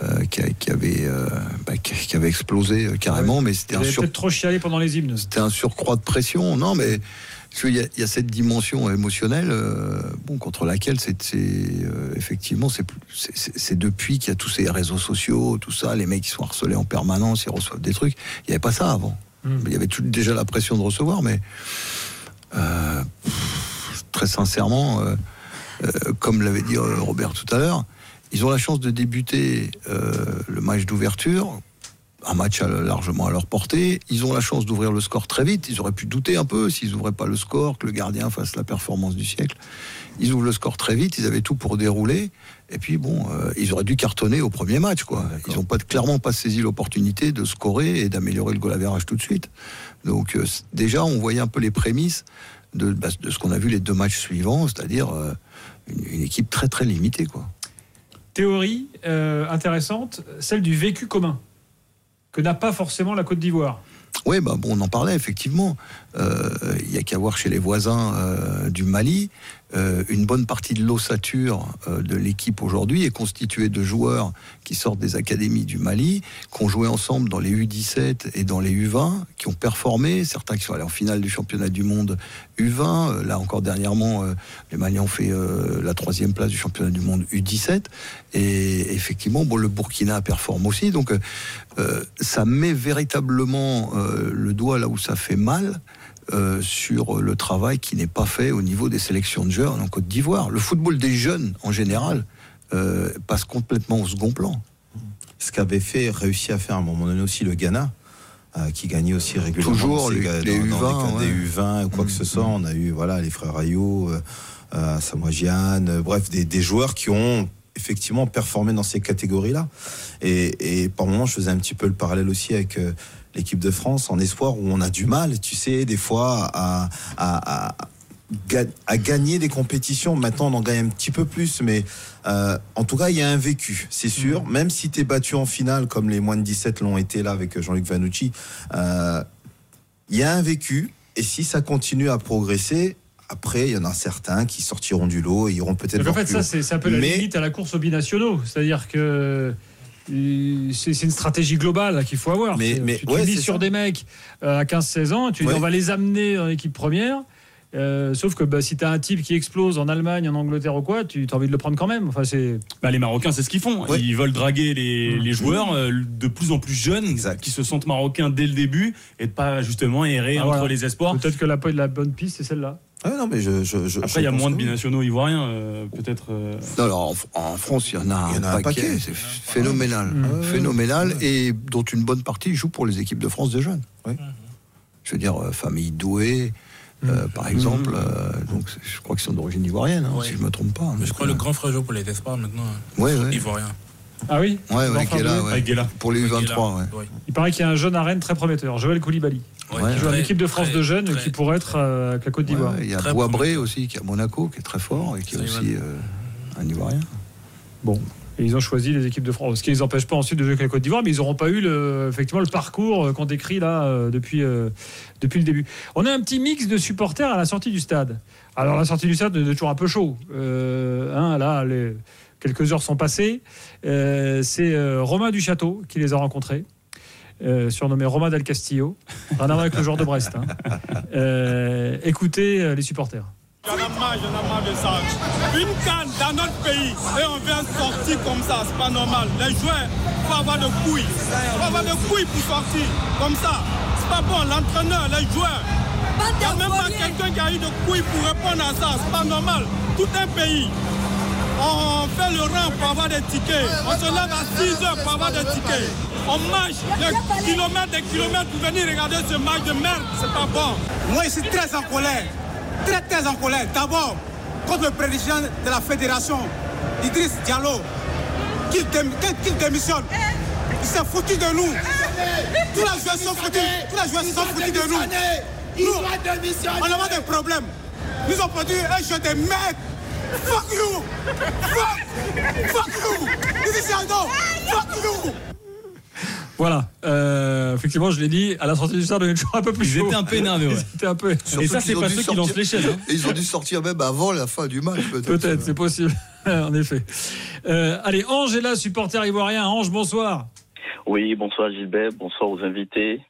euh, qui, a- qui avait, bah, qui, avait explosé carrément, mais c'était un, sur- peut-être trop chialé pendant les hymnes. c'était un surcroît de pression. Non, mais parce qu'il y, a- il y a cette dimension émotionnelle, euh, bon, contre laquelle c'est euh, effectivement c'est depuis qu'il y a tous ces réseaux sociaux, tout ça, les mecs qui sont harcelés en permanence, ils reçoivent des trucs. Il n'y avait pas ça avant. Hmm. Il y avait tout- déjà la pression de recevoir, mais euh, pff, très sincèrement, comme l'avait dit Robert tout à l'heure, ils ont la chance de débuter le match d'ouverture, un match largement à leur portée. Ils ont la chance d'ouvrir le score très vite. Ils auraient pu douter un peu s'ils n'ouvraient pas le score, que le gardien fasse la performance du siècle. Ils ouvrent le score très vite, ils avaient tout pour dérouler. Et puis bon, euh, ils auraient dû cartonner au premier match. Quoi. Ils n'ont pas, clairement pas saisi l'opportunité de scorer et d'améliorer le goal average tout de suite. Donc euh, déjà, on voyait un peu les prémices de, bah, de ce qu'on a vu les deux matchs suivants, c'est-à-dire euh, une, une équipe très très limitée. Quoi. Théorie intéressante, celle du vécu commun, que n'a pas forcément la Côte d'Ivoire. Oui, bah on en parlait effectivement. Euh, Il y a qu'à voir chez les voisins euh, du Mali. euh, une bonne partie de l'ossature de l'équipe aujourd'hui est constituée de joueurs qui sortent des académies du Mali, qui ont joué ensemble dans les U17 et dans les U20, qui ont performé. Certains qui sont allés en finale du championnat du monde U20. Euh, Là encore dernièrement, les Maliens ont fait la troisième place du championnat du monde U17. Et effectivement, bon, le Burkina performe aussi. Donc, ça met véritablement le doigt là où ça fait mal. Euh, sur le travail qui n'est pas fait au niveau des sélections de jeunes en Côte d'Ivoire. Le football des jeunes, en général, euh, passe complètement au second plan. Ce qu'avait fait, réussi à faire à un moment donné aussi le Ghana, euh, qui gagnait aussi régulièrement Toujours les- dans- dans U20, des, ouais. des U20 ou quoi que ce soit. On a eu voilà les frères Ayou, Samoa Gyan, euh, bref des, des joueurs qui ont effectivement performé dans ces catégories-là. Et, et par moments, je faisais un petit peu le parallèle aussi avec l'équipe de France en espoir où on a du mal, tu sais, des fois à, à- à- ga- à gagner des compétitions. Maintenant, on en gagne un petit peu plus, mais euh, en tout cas, il y a un vécu, c'est sûr. Même si tu es battu en finale, comme les moins de 17 l'ont été là avec Jean-Luc Vanucci, euh, il y a un vécu. Et si ça continue à progresser, après, il y en a certains qui sortiront du lot et iront peut-être en fait, plus ça, c'est un peu la Mais- limite à la course aux binationaux. C'est-à-dire que euh, c'est c'est une stratégie globale qu'il faut avoir. Mais- mais- tu, ouais, sur ça. des mecs euh, à 15-16 ans, tu dis on va les amener dans l'équipe première. Euh, sauf que bah, si tu as un type qui explose en Allemagne, en Angleterre ou quoi, tu as envie de le prendre quand même. Enfin, c'est Bah, les Marocains, c'est ce qu'ils font. Ouais. Ils veulent draguer les, Mmh. les joueurs euh, de plus en plus jeunes, Exact. qui se sentent marocains dès le début, et de pas justement errer Ah, entre voilà. les espoirs. peut-être que la, la bonne piste, c'est celle-là. Ah non, mais je, je- je- Après, je il y a moins de oui. binationaux ivoiriens, euh, peut-être. euh, Non, alors, en, en France, il y en a, Il y en a un un paquet. paquet. C'est phénoménal. Mmh. Phénoménal. Et dont une bonne partie joue pour les équipes de France des jeunes. Je veux dire, euh, famille douée, euh, par exemple. euh, donc, je crois qu'ils sont d'origine ivoirienne, hein, si je ne me trompe pas. Mais je crois que le grand frère joue pour les espoirs maintenant. Ouais, ouais. Ivoirien. Ah oui Ouais, ouais, Guéla, ouais. Avec Guéla. Pour les U23, ouais. Ouais. Il paraît qu'il y a un jeune à Rennes très prometteur, Joël Koulibaly. Ouais. qui joue à l'équipe de France très- de jeunes très- qui pourrait être euh, avec la Côte d'Ivoire. Ouais, il y a Très Boisbré aussi, qui est à Monaco, qui est très fort et qui est aussi euh, un Ivoirien. Bon. Et ils ont choisi les équipes de France. Ce qui ne les empêche pas ensuite de jouer avec la Côte d'Ivoire, mais ils n'auront pas eu le, effectivement le parcours euh, qu'on décrit là euh, depuis, euh, depuis le début. On a un petit mix de supporters à la sortie du stade. Alors la sortie du stade est toujours un peu chaud. Euh, hein, là, les- quelques heures sont passées. Euh, C'est euh, Romain Duchâteau qui les a rencontrés. Euh, surnommé Romain Del Castillo, rien à voir avec le joueur de Brest. hein. Euh, écoutez euh, les supporters. J'en ai marre, j'en ai marre de ça. Une canne dans notre pays et on vient sortir comme ça, c'est pas normal. Les joueurs, faut avoir de couilles. faut avoir de couilles pour sortir comme ça. C'est pas bon, l'entraîneur, les joueurs. Il n'y a même pas quelqu'un qui a eu de couilles pour répondre à ça, c'est pas normal. Tout un pays. On fait le rang pour avoir des tickets. On se lève à 6 heures pour avoir des tickets. On marche des kilomètres, des kilomètres pour venir regarder ce match de merde. C'est pas bon. Moi, je suis très en colère. Très, très en colère. D'abord, contre le président de la fédération, Idriss Diallo, qu'il dém- qu'il- qu'il démissionne. Il s'est foutu de nous. Tous les joueurs sont foutus. Tous les joueurs sont foutus de nous. Nous, on a des problèmes. Nous avons produit un jeu de merde. Fuck you! Fuck! Fuck you! Idriss Diallo! Fuck you! Voilà, Euh, effectivement, je l'ai dit, à la sortie du stade, on est toujours un peu plus Ils chaud. étaient un peu énervés, ouais. Ils étaient un peu. Et ça, c'est pas ceux qui sortir- lancent les chaises. hein. Et ils ont dû sortir même avant la fin du match, peut-être. Peut-être, c'est possible, en effet. Euh, allez, Ange est là, supporter ivoirien. Ange, bonsoir. Oui, bonsoir Gilbert, bonsoir aux invités.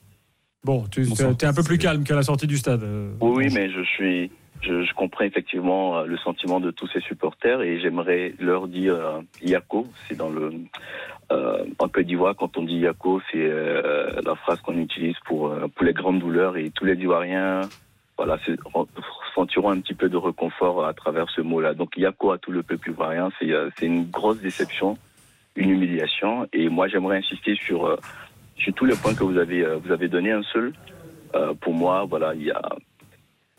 Bon, tu es un peu plus calme qu'à la sortie du stade. euh, Oui, mais je suis, je, je comprends effectivement euh, le sentiment de tous ces supporters et j'aimerais leur dire euh, Yako. C'est dans le euh, en Côte d'Ivoire quand on dit Yako, c'est euh, la phrase qu'on utilise pour euh, pour les grandes douleurs et tous les Ivoiriens. Voilà, sentiront un petit peu de réconfort à travers ce mot-là. Donc Yako à tout le peuple ivoirien, c'est c'est une grosse déception, une humiliation. Et moi, j'aimerais insister sur, sur tous les points que vous avez, vous avez donnés. Un seul, pour moi, voilà, il y a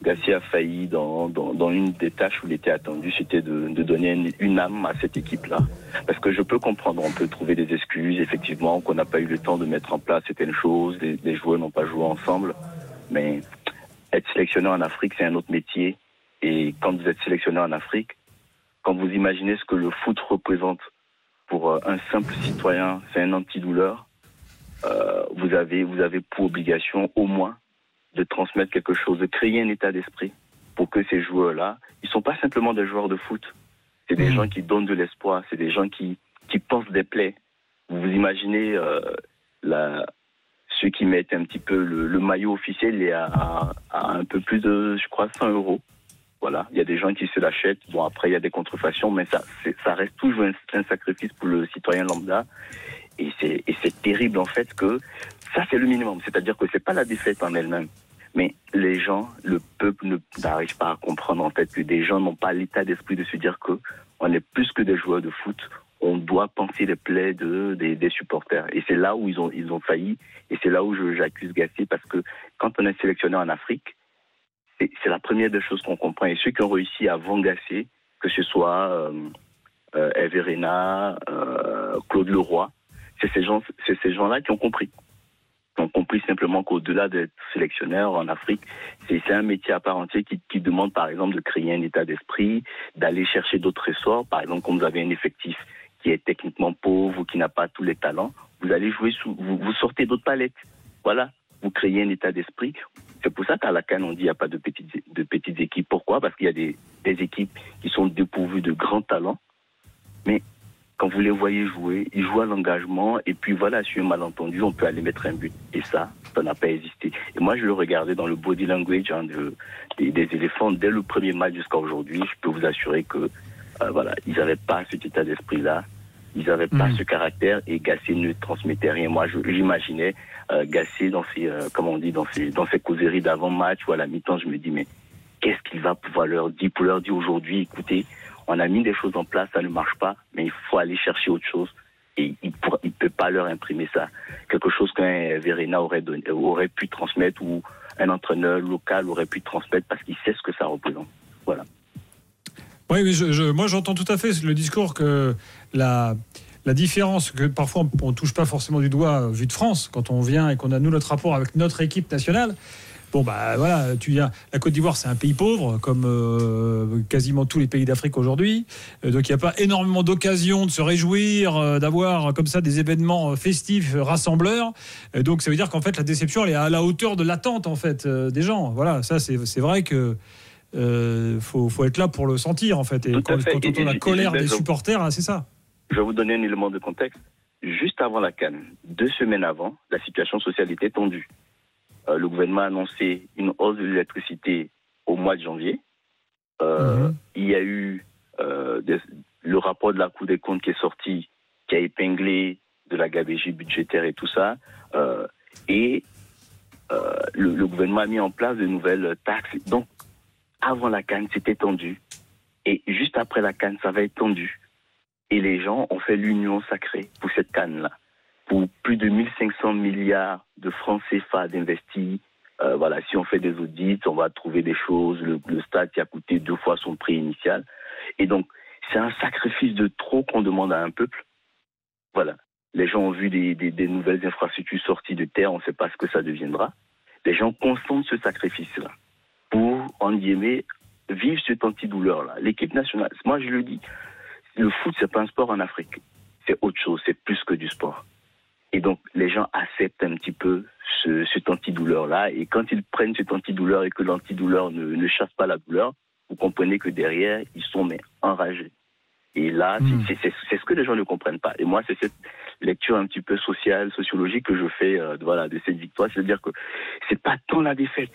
Gassi a failli dans, une des tâches où il était attendu, c'était de, donner une, âme à cette équipe-là. Parce que je peux comprendre, on peut trouver des excuses, effectivement, qu'on n'a pas eu le temps de mettre en place certaines choses, les, les joueurs n'ont pas joué ensemble. Mais être sélectionné en Afrique, c'est un autre métier. Et quand vous êtes sélectionné en Afrique, quand vous imaginez ce que le foot représente pour euh, un simple citoyen, c'est un antidouleur, euh, vous, avez, vous avez pour obligation au moins de transmettre quelque chose, de créer un état d'esprit pour que ces joueurs-là, ils sont pas simplement des joueurs de foot. C'est des gens qui donnent de l'espoir, c'est des gens qui, qui pensent des plaies. Vous vous imaginez euh, la, ceux qui mettent un petit peu le, le maillot officiel est à, à, à un peu plus de, je crois, 100 euros. Voilà, il y a des gens qui se l'achètent. Bon, après, il y a des contrefaçons, mais ça, ça reste toujours un, un sacrifice pour le citoyen lambda. Et c'est et c'est terrible, en fait, que ça, c'est le minimum. C'est-à-dire que c'est pas la défaite en elle-même. Mais les gens, le peuple n'arrive pas à comprendre, en fait, que des gens n'ont pas l'état d'esprit de se dire que on est plus que des joueurs de foot. On doit penser les plaies de, des, supporters. Et c'est là où ils ont, ils ont failli. Et c'est là où j'accuse Gassé parce que quand on est sélectionné en Afrique, c'est la première des choses qu'on comprend. Et ceux qui ont réussi à Gassé, que ce soit euh, euh, Hervé Renard, euh, Claude Leroy, c'est ces gens, c'est ces gens-là qui ont compris. Ont compris simplement qu'au-delà d'être sélectionneur en Afrique, c'est un métier à part entière qui, demande par exemple de créer un état d'esprit, d'aller chercher d'autres ressorts. Par exemple, quand vous avez un effectif qui est techniquement pauvre ou qui n'a pas tous les talents, vous allez jouer sous, vous, sortez d'autres palettes. Voilà, vous créez un état d'esprit. C'est pour ça qu'à la Cannes, on dit qu'il n'y a pas de petites, de petites équipes. Pourquoi? Parce qu'il y a des, des équipes qui sont dépourvues de grands talents, mais quand vous les voyez jouer, ils jouent à l'engagement, et puis voilà, sur un malentendu, on peut aller mettre un but. Et ça, ça n'a pas existé. Et moi, je le regardais dans le body language hein, de- des, des éléphants dès le premier match jusqu'à aujourd'hui. Je peux vous assurer que euh, voilà, ils n'avaient pas cet état d'esprit-là. Ils n'avaient pas ce caractère et Gassé ne transmettait rien. Moi, j'imaginais euh, Gassé dans ses, euh, comment on dit, dans ses, dans ses causeries d'avant-match ou à la mi-temps. Je me dis, mais qu'est-ce qu'il va pouvoir leur dire pour leur dire aujourd'hui, écoutez, on a mis des choses en place, ça ne marche pas, mais il faut aller chercher autre chose. Et il ne peut pas leur imprimer ça. Quelque chose qu'un Verena aurait, donné, aurait pu transmettre ou un entraîneur local aurait pu transmettre parce qu'il sait ce que ça représente. Voilà. Oui, moi j'entends tout à fait le discours que la, la différence, que parfois on ne touche pas forcément du doigt euh, vu de France, quand on vient et qu'on a nous notre rapport avec notre équipe nationale. Bon, bah voilà, tu viens. La Côte d'Ivoire, c'est un pays pauvre, comme euh, quasiment tous les pays d'Afrique aujourd'hui. Euh, donc il n'y a pas énormément d'occasions de se réjouir, euh, d'avoir comme ça des événements festifs, rassembleurs. Euh, donc ça veut dire qu'en fait, la déception, elle est à la hauteur de l'attente en fait des gens. Voilà, ça c'est vrai que. Faut, faut être là pour le sentir en fait. Et Tout quand, fait. quand on Et- entend et- la et colère Gilbert, des supporters, ah, c'est ça. Je vais vous donner un élément de contexte. Juste avant la Cannes, deux semaines avant, la situation sociale était tendue. Euh, le gouvernement a annoncé une hausse de l'électricité au mois de janvier. Euh, Il y a eu euh, des- le rapport de la Cour des comptes qui est sorti, qui a épinglé de la gabégie budgétaire et tout ça. Et le, le gouvernement a mis en place de nouvelles taxes. Donc, avant la Cannes, c'était tendu. Et juste après la Cannes, ça va être tendu. Et les gens ont fait l'union sacrée pour cette canne-là. Pour plus de 1500 milliards de francs CFA d'investis. Euh, voilà, si on fait des audits, on va trouver des choses. Le, stade qui a coûté deux fois son prix initial. Et donc, c'est un sacrifice de trop qu'on demande à un peuple. Voilà. Les gens ont vu des nouvelles infrastructures sorties de terre, on ne sait pas ce que ça deviendra. Les gens consentent ce sacrifice-là pour, en guillemets, vivre cette antidouleur-là. L'équipe nationale, moi je le dis, le foot, c'est pas un sport en Afrique. C'est autre chose, c'est plus que du sport. Et donc, les gens acceptent un petit peu ce, cette antidouleur-là. Et quand ils prennent cette antidouleur et que l'antidouleur ne, ne chasse pas la douleur, vous comprenez que derrière, ils sont mais enragés. Et là, c'est- c'est ce que les gens ne comprennent pas. Et moi, c'est cette lecture un petit peu sociale, sociologique que je fais euh, de- voilà, de cette victoire. C'est-à-dire que c'est pas tant la défaite,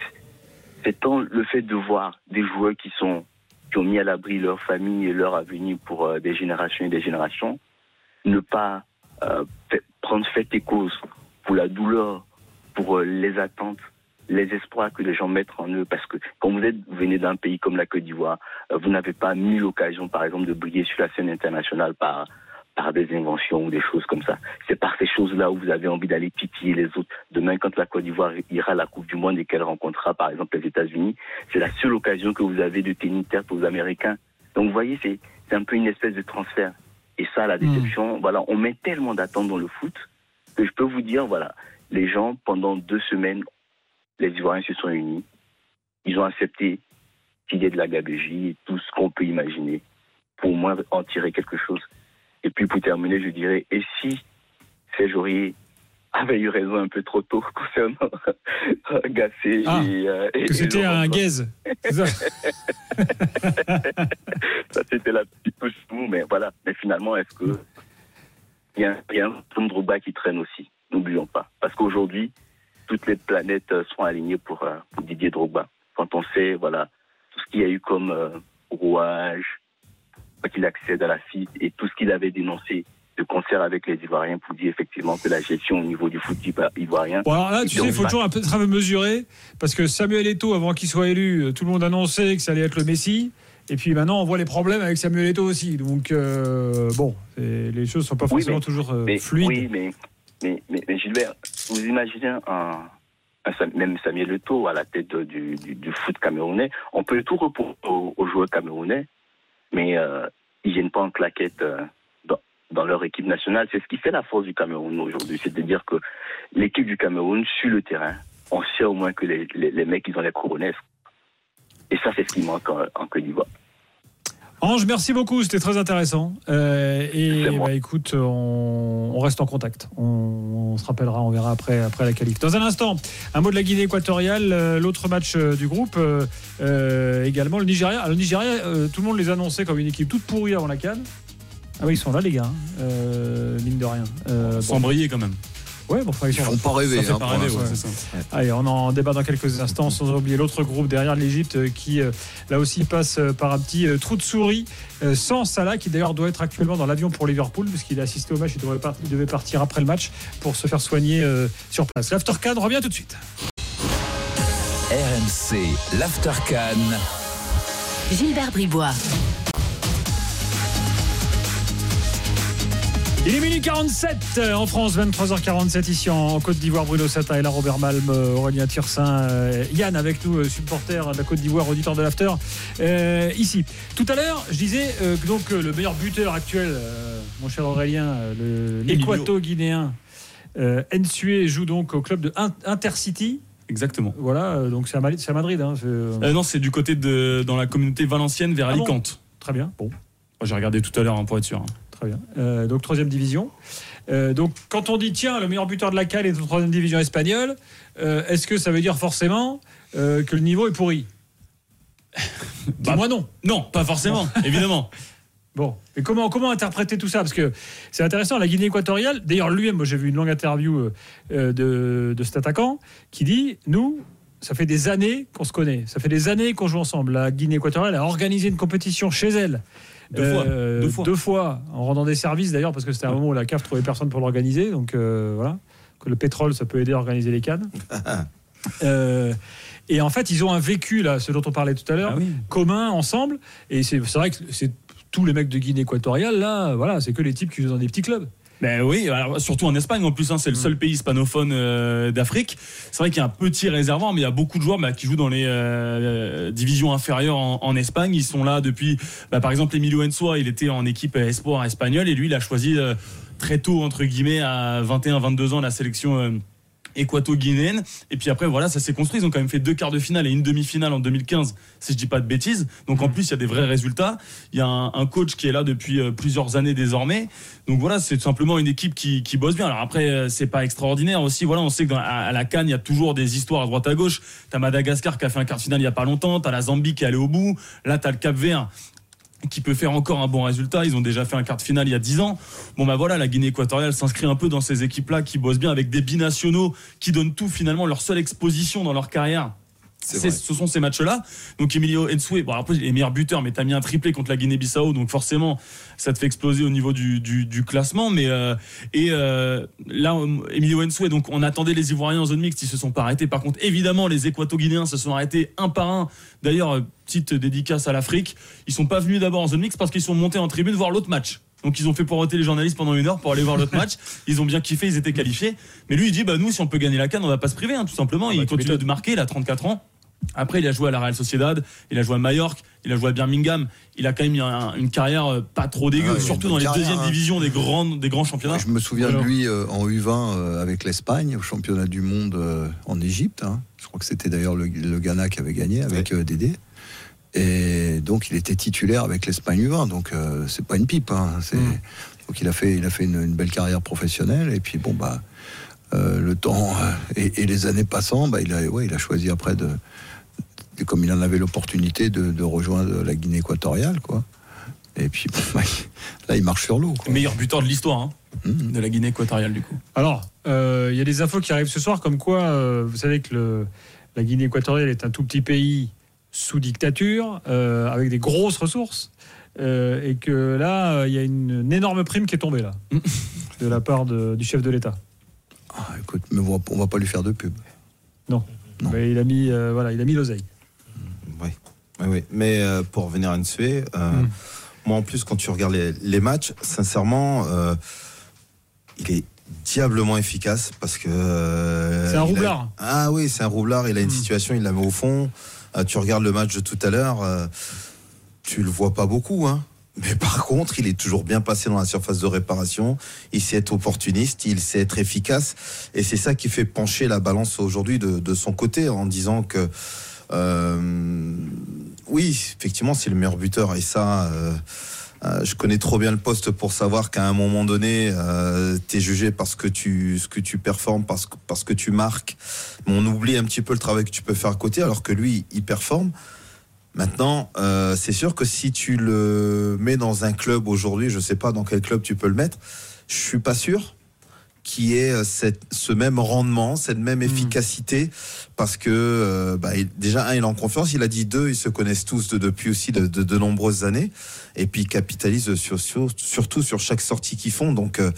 c'est tant le fait de voir des joueurs qui sont qui ont mis à l'abri leur famille et leur avenir pour euh, des générations et des générations, ne pas euh, prendre fait et cause pour la douleur, pour euh, les attentes les espoirs que les gens mettent en eux. Parce que quand vous, êtes, vous venez d'un pays comme la Côte d'Ivoire, euh, vous n'avez pas mille occasions, par exemple, de briller sur la scène internationale par, par des inventions ou des choses comme ça. C'est par ces choses-là où vous avez envie d'aller titiller les autres. Demain, quand la Côte d'Ivoire ira à la Coupe du Monde et qu'elle rencontrera, par exemple, les États-Unis, c'est la seule occasion que vous avez de tenir tête aux Américains. Donc, vous voyez, c'est un peu une espèce de transfert. Et ça, la déception, voilà, on met tellement d'attentes dans le foot que je peux vous dire, voilà, les gens, pendant deux semaines, les Ivoiriens se sont unis. Ils ont accepté qu'il y ait de la gabegie et tout ce qu'on peut imaginer pour au moins en tirer quelque chose. Et puis pour terminer, je dirais, et si Serge Aurier avait eu raison un peu trop tôt concernant Gassé Ah, et, euh, Que et c'était un gaze. Ça ça c'était la petite touche mou, mais voilà. Mais finalement, est-ce que il y a, y a un qui traîne aussi? N'oublions pas, parce qu'aujourd'hui, toutes les planètes euh, sont alignées pour, euh, pour Didier Drogba. Quand on sait, voilà, tout ce qu'il y a eu comme euh, rouage, quand il accède à la FIF et tout ce qu'il avait dénoncé de concert avec les Ivoiriens pour dire effectivement que la gestion au niveau du foot ivo- ivoirien. Bon, alors là, tu sais, il faut toujours un peu, un peu mesurer, parce que Samuel Eto'o, avant qu'il soit élu, euh, tout le monde annonçait que ça allait être le Messi. Et puis maintenant, on voit les problèmes avec Samuel Eto'o aussi. Donc, euh, bon, les choses ne sont pas Oui, forcément mais- toujours euh, mais, fluides. Oui, mais, mais, Gilbert, vous imaginez un, un Sam- même Samuel Eto'o à la tête du, du, du foot camerounais, on peut tout reprocher aux, aux joueurs camerounais, mais euh, ils viennent pas en claquette dans, leur équipe nationale. C'est ce qui fait la force du Cameroun aujourd'hui, c'est-à-dire que l'équipe du Cameroun, sur le terrain, on sait au moins que les, les, les mecs, ils ont les coronesses. Et ça, c'est ce qui manque en, en Côte d'Ivoire. Ange, merci beaucoup, c'était très intéressant. Euh, et bah, écoute, on, on reste en contact. On, on se rappellera, on verra après, après la qualif. Dans un instant, un mot de la Guinée équatoriale, euh, l'autre match euh, du groupe, également le Nigeria. Alors, le Nigeria, tout le monde les annonçait comme une équipe toute pourrie avant la canne. Ah oui, ils sont là, les gars, hein, euh, mine de rien. Euh, Sans bon. briller quand même. Ouais, bon, enfin, ils, Ils sont font pas rêver, Ça fait hein, pas pour rêver, l'instant. ouais, c'est ça. Allez, on en débat dans quelques instants, sans oublier l'autre groupe derrière l'Égypte euh, qui, euh, là aussi, passe par un petit trou de souris, sans Salah, qui d'ailleurs doit être actuellement dans l'avion pour Liverpool, puisqu'il a assisté au match, il devait, partir, il devait partir après le match pour se faire soigner sur place. L'Aftercan revient tout de suite. RMC, l'Aftercan. Gilbert Bribois. Il est minuit 47 euh, en France, 23h47 ici en, Côte d'Ivoire. Bruno Sata et là, Robert Malm, euh, Aurélien Tirsin, euh, Yann avec nous, supporter de la Côte d'Ivoire, auditeur de l'After, euh, ici. Tout à l'heure, je disais euh, que donc le meilleur buteur actuel, euh, mon cher Aurélien, l'équato-guinéen, Nsue joue donc au club de In- Intercity. Exactement. Voilà, donc c'est à, Madrid. hein, non, c'est du côté de dans la communauté valencienne vers Ah bon Alicante. Très bien, bon. J'ai regardé tout à l'heure hein, pour être sûr. hein. Très bien. Euh, donc troisième division. Euh, donc quand on dit tiens le meilleur buteur de la CAL est en troisième division espagnole, euh, est-ce que ça veut dire forcément que le niveau est pourri? Dis-moi non. Non, pas forcément, évidemment. Bon, mais comment, comment interpréter tout ça? Parce que c'est intéressant, la Guinée équatoriale, d'ailleurs lui-même, moi j'ai vu une longue interview de, de cet attaquant qui dit, nous, ça fait des années qu'on se connaît, ça fait des années qu'on joue ensemble. La Guinée équatoriale a organisé une compétition chez elle. Euh, Deux fois, deux fois. en rendant des services d'ailleurs, parce que c'était un moment où la CAF trouvait personne pour l'organiser. Donc euh, voilà, que le pétrole, ça peut aider à organiser les cannes. Euh, et en fait, ils ont un vécu, là, ce dont on parlait tout à l'heure, commun, ensemble. Et c'est c'est vrai que c'est tous les mecs de Guinée équatoriale, là, voilà, c'est que les types qui jouent dans des petits clubs. Ben oui, alors, surtout en Espagne en plus, hein, c'est le seul pays hispanophone euh, d'Afrique. C'est vrai qu'il y a un petit réservoir, mais il y a beaucoup de joueurs bah, qui jouent dans les euh, divisions inférieures en, en Espagne. Ils sont là depuis, bah, par exemple, Emilio Ensua, il était en équipe espoir espagnole et lui, il a choisi euh, très tôt, entre guillemets, à 21-22 ans, la sélection. Équato-guinéenne. Et puis après voilà ça s'est construit. Ils ont quand même fait deux quarts de finale et une demi-finale en 2015 si je dis pas de bêtises. Donc en plus il y a des vrais résultats. Il y a un, un coach qui est là depuis euh, plusieurs années désormais. Donc voilà c'est tout simplement une équipe qui, qui bosse bien. Alors après euh, c'est pas extraordinaire aussi. Voilà on sait que dans- à, à la Cannes il y a toujours des histoires à droite à gauche. T'as Madagascar qui a fait un quart de finale il y a pas longtemps. T'as la Zambie qui est allée au bout. Là t'as le Cap Vert qui peut faire encore un bon résultat. Ils ont déjà fait un quart de finale il y a 10 ans. Bon, bah voilà, la Guinée équatoriale s'inscrit un peu dans ces équipes-là qui bossent bien avec des binationaux qui donnent tout finalement. Leur seule exposition dans leur carrière, ce sont ces matchs-là. Donc Emilio Ensue, bon après il est meilleur buteur, mais t'as mis un triplé contre la Guinée-Bissau, donc forcément ça te fait exploser au niveau du, du- du classement. Mais euh, et euh, là, Emilio Ensue, donc on attendait les Ivoiriens en zone mixte, ils se sont pas arrêtés. Par contre, évidemment, les Équato-Guinéens se sont arrêtés un par un. D'ailleurs, euh, petite dédicace à l'Afrique, ils sont pas venus d'abord en zone mixte parce qu'ils sont montés en tribune voir l'autre match. Donc ils ont fait poireauter les journalistes pendant une heure pour aller voir l'autre match. Ils ont bien kiffé, ils étaient qualifiés. Mais lui il dit bah nous si on peut gagner la canne, on va pas se priver hein, tout simplement. il continue de marquer, il a 34 ans. Après, il a joué à la Real Sociedad, il a joué à Majorque, il a joué à Birmingham. Il a quand même un- une carrière euh, pas trop dégueu, Ah ouais, surtout dans les carrière, deuxièmes hein. divisions des grands, des grands championnats. Je me souviens Alors, de lui euh, en U20 euh, avec l'Espagne au championnat du monde euh, en Égypte. hein. Je crois que c'était d'ailleurs le, le Ghana qui avait gagné avec euh, Dédé. Et donc il était titulaire avec l'Espagne U20. Donc c'est pas une pipe. hein. C'est- Donc il a fait, il a fait une, une belle carrière professionnelle. Et puis bon bah euh, le temps euh, et, et les années passant, bah, il a, ouais, il a choisi après de, de- comme il en avait l'opportunité de, de rejoindre la Guinée équatoriale, quoi. Et puis bon, bah, là il marche sur l'eau. meilleur buteur de l'histoire hein, Mmh. de la Guinée équatoriale du coup. Alors, euh, il y a des infos qui arrivent ce soir, comme quoi, euh, vous savez que le- la Guinée équatoriale est un tout petit pays sous dictature, euh, avec des grosses ressources, euh, et que là, euh, il y a une, une énorme prime qui est tombée là, de la part de- du chef de l'État. Ah, écoute, mais on va, on va pas lui faire de pub. Non, Mais il a mis, euh, voilà, il a mis l'oseille. Oui, oui, oui. Mais euh, pour revenir à Nsue, euh, Mm. moi en plus, quand tu regardes les, les matchs, sincèrement, euh, il est diablement efficace parce que. euh, C'est un a- roublard. Ah oui, c'est un roublard. Il a une Mm. situation, il la met au fond. Euh, tu regardes le match de tout à l'heure, euh, tu le vois pas beaucoup, hein. Mais par contre, il est toujours bien passé dans la surface de réparation. Il sait être opportuniste, il sait être efficace. Et c'est ça qui fait pencher la balance aujourd'hui de, son côté en disant que euh, oui, effectivement, c'est le meilleur buteur. Et ça, euh, euh, je connais trop bien le poste pour savoir qu'à un moment donné, tu es jugé parce que tu, ce que tu performes, parce que, parce que tu marques. Mais on oublie un petit peu le travail que tu peux faire à côté, alors que lui, il performe. Maintenant, euh, c'est sûr que si tu le mets dans un club aujourd'hui, je sais pas dans quel club tu peux le mettre, je suis pas sûr qu'il ait euh, cette, ce même rendement, cette même efficacité, parce que euh, bah, il- déjà un, il est en confiance, il a dit deux, ils se connaissent tous de- depuis aussi de, de- de nombreuses années, et puis ils capitalisent sur, sur- surtout sur chaque sortie qu'ils font, donc euh,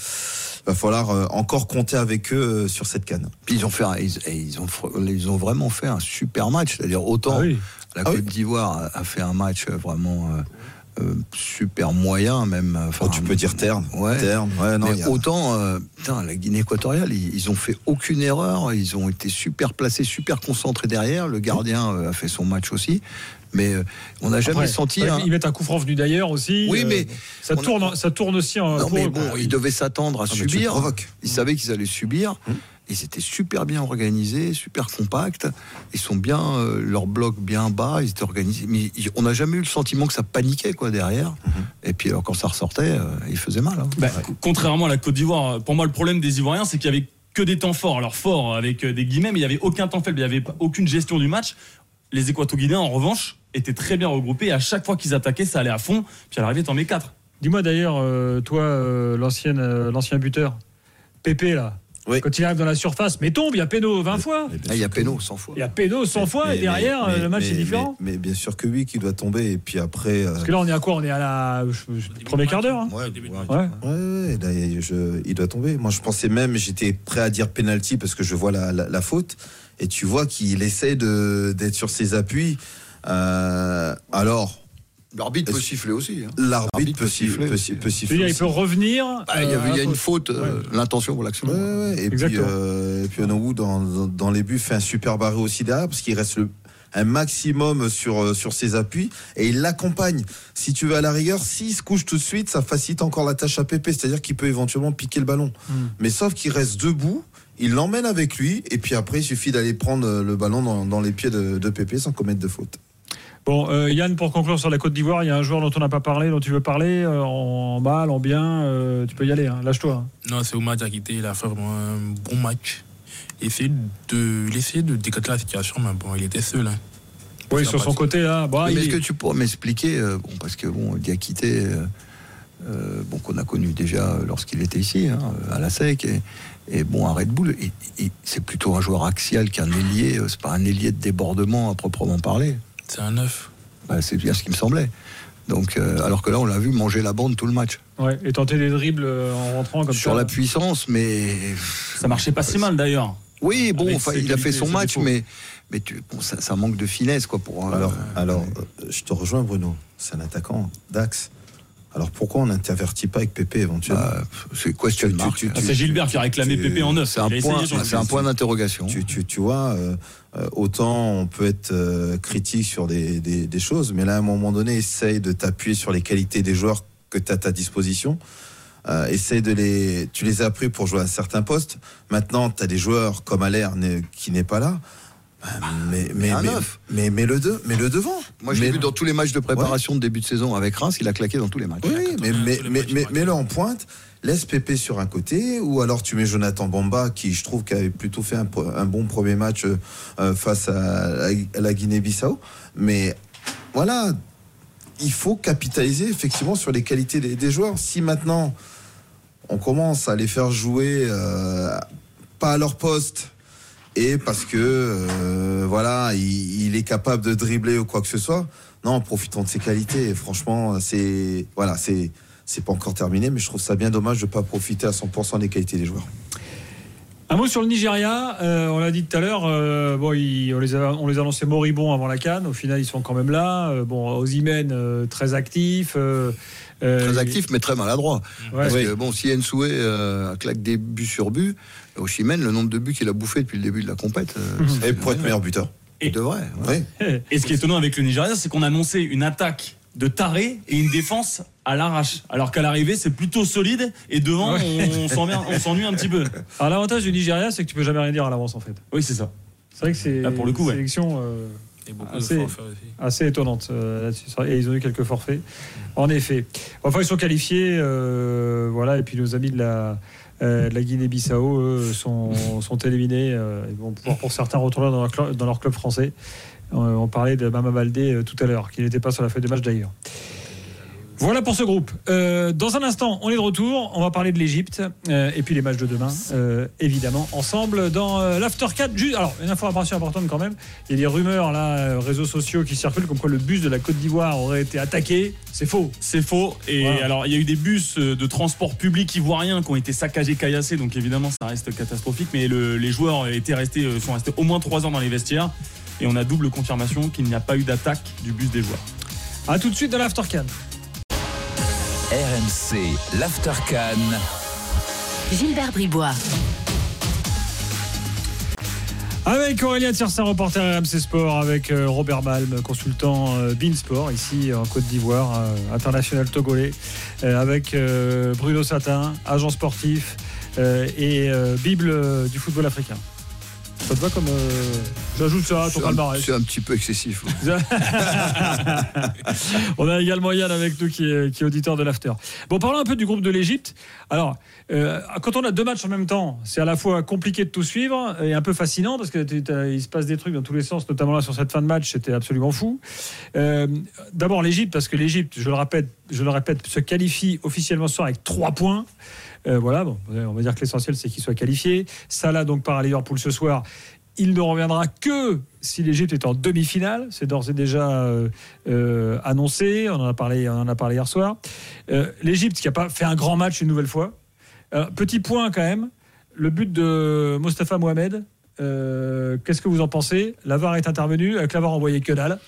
va falloir euh, encore compter avec eux euh, sur cette canne. Puis ils ont fait, un- ils, ont, fr- ils ont vraiment fait un super match. C'est-à-dire autant Ah oui. La Ah Côte d'Ivoire a, a fait un match vraiment euh, euh, super moyen, même. euh, Enfin, Oh, tu peux dire terne. Ouais. Terne, ouais, non, Mais a- autant, euh, putain, la Guinée équatoriale, ils, ils ont fait aucune erreur. Ils ont été super placés, super concentrés derrière. Le gardien euh, a fait son match aussi. Mais euh, on n'a jamais Après, senti. ouais, un- Ils mettent un coup franc venu d'ailleurs aussi. Oui, euh, mais ça a- tourne, ça tourne aussi en. Non, mais eux, bon, ils devaient s'attendre à Ah, tu le subir. Ils savaient qu'ils allaient subir. Ils étaient super bien organisés, super compacts. Ils sont bien, euh, leur bloc bien bas, ils étaient organisés. Mais ils- on n'a jamais eu le sentiment que ça paniquait quoi derrière. Et puis alors quand ça ressortait, euh, ils faisaient mal. hein. Bah, Contrairement à la Côte d'Ivoire, pour moi, le problème des Ivoiriens, c'est qu'il y avait que des temps forts. Alors forts avec euh, des guillemets, mais il y avait aucun temps faible, il y avait aucune gestion du match. Les Équato-Guinéens, en revanche, étaient très bien regroupés. Et à chaque fois qu'ils attaquaient, ça allait à fond. Puis à l'arrivée, t'en mets 4. Dis-moi d'ailleurs, euh, toi, euh, euh, l'ancien buteur, Pépé là. Oui. Quand il arrive dans la surface, mais tombe, il y a Péno 20 fois. Ah, il y a Péno 100 fois. Il y a Péno 100 fois Mais- et derrière, mais- le match mais- est différent. Mais, mais bien sûr que oui, qui doit tomber. Et puis après. euh, Parce que là, on est à quoi? On est à la premier quart d'heure. hein. Ouais, ouais. Ouais. Ouais, ouais, là, il- je- il doit tomber. Moi, je pensais même, j'étais prêt à dire penalty parce que je vois la, la- la faute. Et tu vois qu'il essaie de- d'être sur ses appuis. Euh, alors, L'arbitre peut siffler aussi. hein. l'arbitre peut, siffler, peut, aussi. peut siffler. dire, il peut revenir. Bah, il y, euh, il y a une faute, euh, l'intention pour l'action. Ouais, ouais, ouais. Et puis, euh, et puis Onowu, dans, dans, dans les buts, fait un super barré aussi derrière parce qu'il reste le, un maximum sur, sur ses appuis et il l'accompagne. Si tu veux à la rigueur, s'il se couche tout de suite, ça facilite encore la tâche à Pépé, c'est-à-dire qu'il peut éventuellement piquer le ballon. Hmm. Mais sauf qu'il reste debout, il l'emmène avec lui et puis après, il suffit d'aller prendre le ballon dans, dans les pieds de, de Pépé sans commettre de faute. Bon, euh, Yann, pour conclure sur la Côte d'Ivoire, il y a un joueur dont on n'a pas parlé, dont tu veux parler, euh, en mal, en bien. euh, tu peux y aller, hein. lâche-toi. hein. Non, c'est Oumar Diakité, il a fait vraiment un bon match. Il essayait de, il essayait de décanter la situation, mais bon, il était seul. hein. Oui, sur son côté là. Bon, Mais il- est-ce que tu pourrais m'expliquer, euh, bon, parce que bon, Diakité, bon, qu'on a connu déjà lorsqu'il était ici, hein, à la SEC. Et, et bon, à Red Bull, il- il- c'est plutôt un joueur axial qu'un ailier. C'est pas un ailier de débordement à proprement parler. C'est un neuf. Bah, c'est bien ce qui me semblait. Donc, euh, alors que là, on l'a vu manger la bande tout le match. Ouais, et tenter des dribbles euh, en rentrant comme Sur ça. la puissance, mais. Ça marchait pas si mal d'ailleurs. Oui, bon, enfin, il a fait son match, mais, mais tu, bon, ça, ça manque de finesse, quoi, pour. un- Alors, alors euh, je te rejoins, Bruno. C'est un attaquant d'axe. Alors pourquoi on n'intervertit pas avec Pépé éventuellement Bah, C'est question tu- tu- Ah, c'est Gilbert qui a réclamé tu- Pépé en neuf. C'est un point, un d'interrogation. tu, tu, tu vois, euh, euh, autant on peut être euh, critique sur des, des, des choses, mais là, à un moment donné, essaye de t'appuyer sur les qualités des joueurs que tu as à ta disposition. Euh, essaye de les. Tu les as pris pour jouer à certains postes. Maintenant, tu as des joueurs comme Allaire qui n'est pas là. Mais, mais, un mais, neuf. mais, mais le, de- mais le devant. Moi, je l'ai vu dans tous les matchs de préparation de début de saison avec Reims, il a claqué dans tous les matchs. Oui, oui, mais, mais, mais, mais, mets-le en pointe, laisse Pépé sur un côté, ou alors tu mets Jonathan Bamba, qui je trouve qui avait plutôt fait un, bon premier match euh, euh, face à, la- à la Guinée-Bissau. Mais voilà, il faut capitaliser effectivement sur les qualités des, des joueurs. Si maintenant on commence à les faire jouer euh, pas à leur poste, et parce que euh, voilà, il, il est capable de dribbler ou quoi que ce soit. Non, profitons de ses qualités. Et franchement, c'est voilà, c'est c'est pas encore terminé, mais je trouve ça bien dommage de pas profiter à 100% des qualités des joueurs. Un mot sur le Nigeria. euh, on l'a dit tout à l'heure. euh, bon, ils- on, les a, on les a annoncés moribonds avant la canne. Au final, ils sont quand même là. Euh, bon, euh, très actif. euh, euh, Très actif, mais très maladroit. Ouais. Parce Oui. que, bon, si Ensoué euh, claque des buts sur buts, au Chimène, le nombre de buts qu'il a bouffé depuis le début de la compète. euh, c'est Et pour être meilleur buteur. Il devrait. ouais. Oui. Et ce qui est étonnant avec le Nigeria, c'est qu'on a annoncé une attaque de taré et une défense à l'arrache. Alors qu'à l'arrivée, c'est plutôt solide et devant, Ouais. on, s'ennuie un petit peu. Alors l'avantage du Nigeria, c'est que tu peux jamais rien dire à l'avance en fait. Oui, c'est ça. C'est vrai que c'est Là, pour le coup, une ouais. sélection euh, Et beaucoup assez, de aussi. assez étonnante euh, là-dessus. Et ils ont eu quelques forfaits. En effet. Enfin, ils sont qualifiés. euh, voilà. Et puis nos amis de la, euh, la Guinée-Bissau eux, sont, sont éliminés. euh, ils vont pouvoir pour certains retourner dans leur, cl- dans leur club français. Euh, on parlait de Mama Baldé euh, tout à l'heure, qui n'était pas sur la feuille de match d'ailleurs. Voilà pour ce groupe. Euh, dans un instant, on est de retour. On va parler de l'Égypte euh, et puis les matchs de demain, euh, évidemment, ensemble dans l'After 4. Juste, alors, une information importante quand même. Il y a des rumeurs là, réseaux sociaux qui circulent comme quoi le bus de la Côte d'Ivoire aurait été attaqué. C'est faux. C'est faux. Et Voilà. alors, il y a eu des bus de transport public ivoiriens qui ont été saccagés, caillassés. Donc, évidemment, ça reste catastrophique. Mais le- les joueurs étaient restés, sont restés au moins trois heures dans les vestiaires. Et on a double confirmation qu'il n'y a pas eu d'attaque du bus des joueurs. À tout de suite dans l'After 4. RMC, l'Aftercan. Gilbert Bribois. Avec Aurélien Tiersin, reporter RMC Sport, avec euh, Robert Malm, consultant euh, Beansport, ici en Côte d'Ivoire, euh, international togolais, avec Bruno Satin, agent sportif et Bible du football africain. Ça te va comme. euh, J'ajoute ça à ton palmarès. C'est un petit peu excessif. On a également Yann avec nous qui est, qui est auditeur de l'After. Bon, parlons un peu du groupe de l'Égypte. Alors, euh, quand on a deux matchs en même temps, c'est à la fois compliqué de tout suivre et un peu fascinant parce qu'il se passe des trucs dans tous les sens, notamment là sur cette fin de match, c'était absolument fou. Euh, D'abord l'Égypte, parce que l'Égypte, je le répète, je le répète, se qualifie officiellement ce soir avec trois points. Euh, voilà, on va dire que l'essentiel c'est qu'il soit qualifié. Salah donc part à Liverpool ce soir. Il ne reviendra que si l'Égypte est en demi-finale. C'est d'ores et déjà annoncé. On en a parlé, on en a parlé hier soir. L'Égypte qui n'a pas fait un grand match une nouvelle fois. Alors, petit point quand même. Le but de Mostafa Mohamed. euh, Qu'est-ce que vous en pensez? L'avare est intervenu. Avec l'avare envoyé que dalle.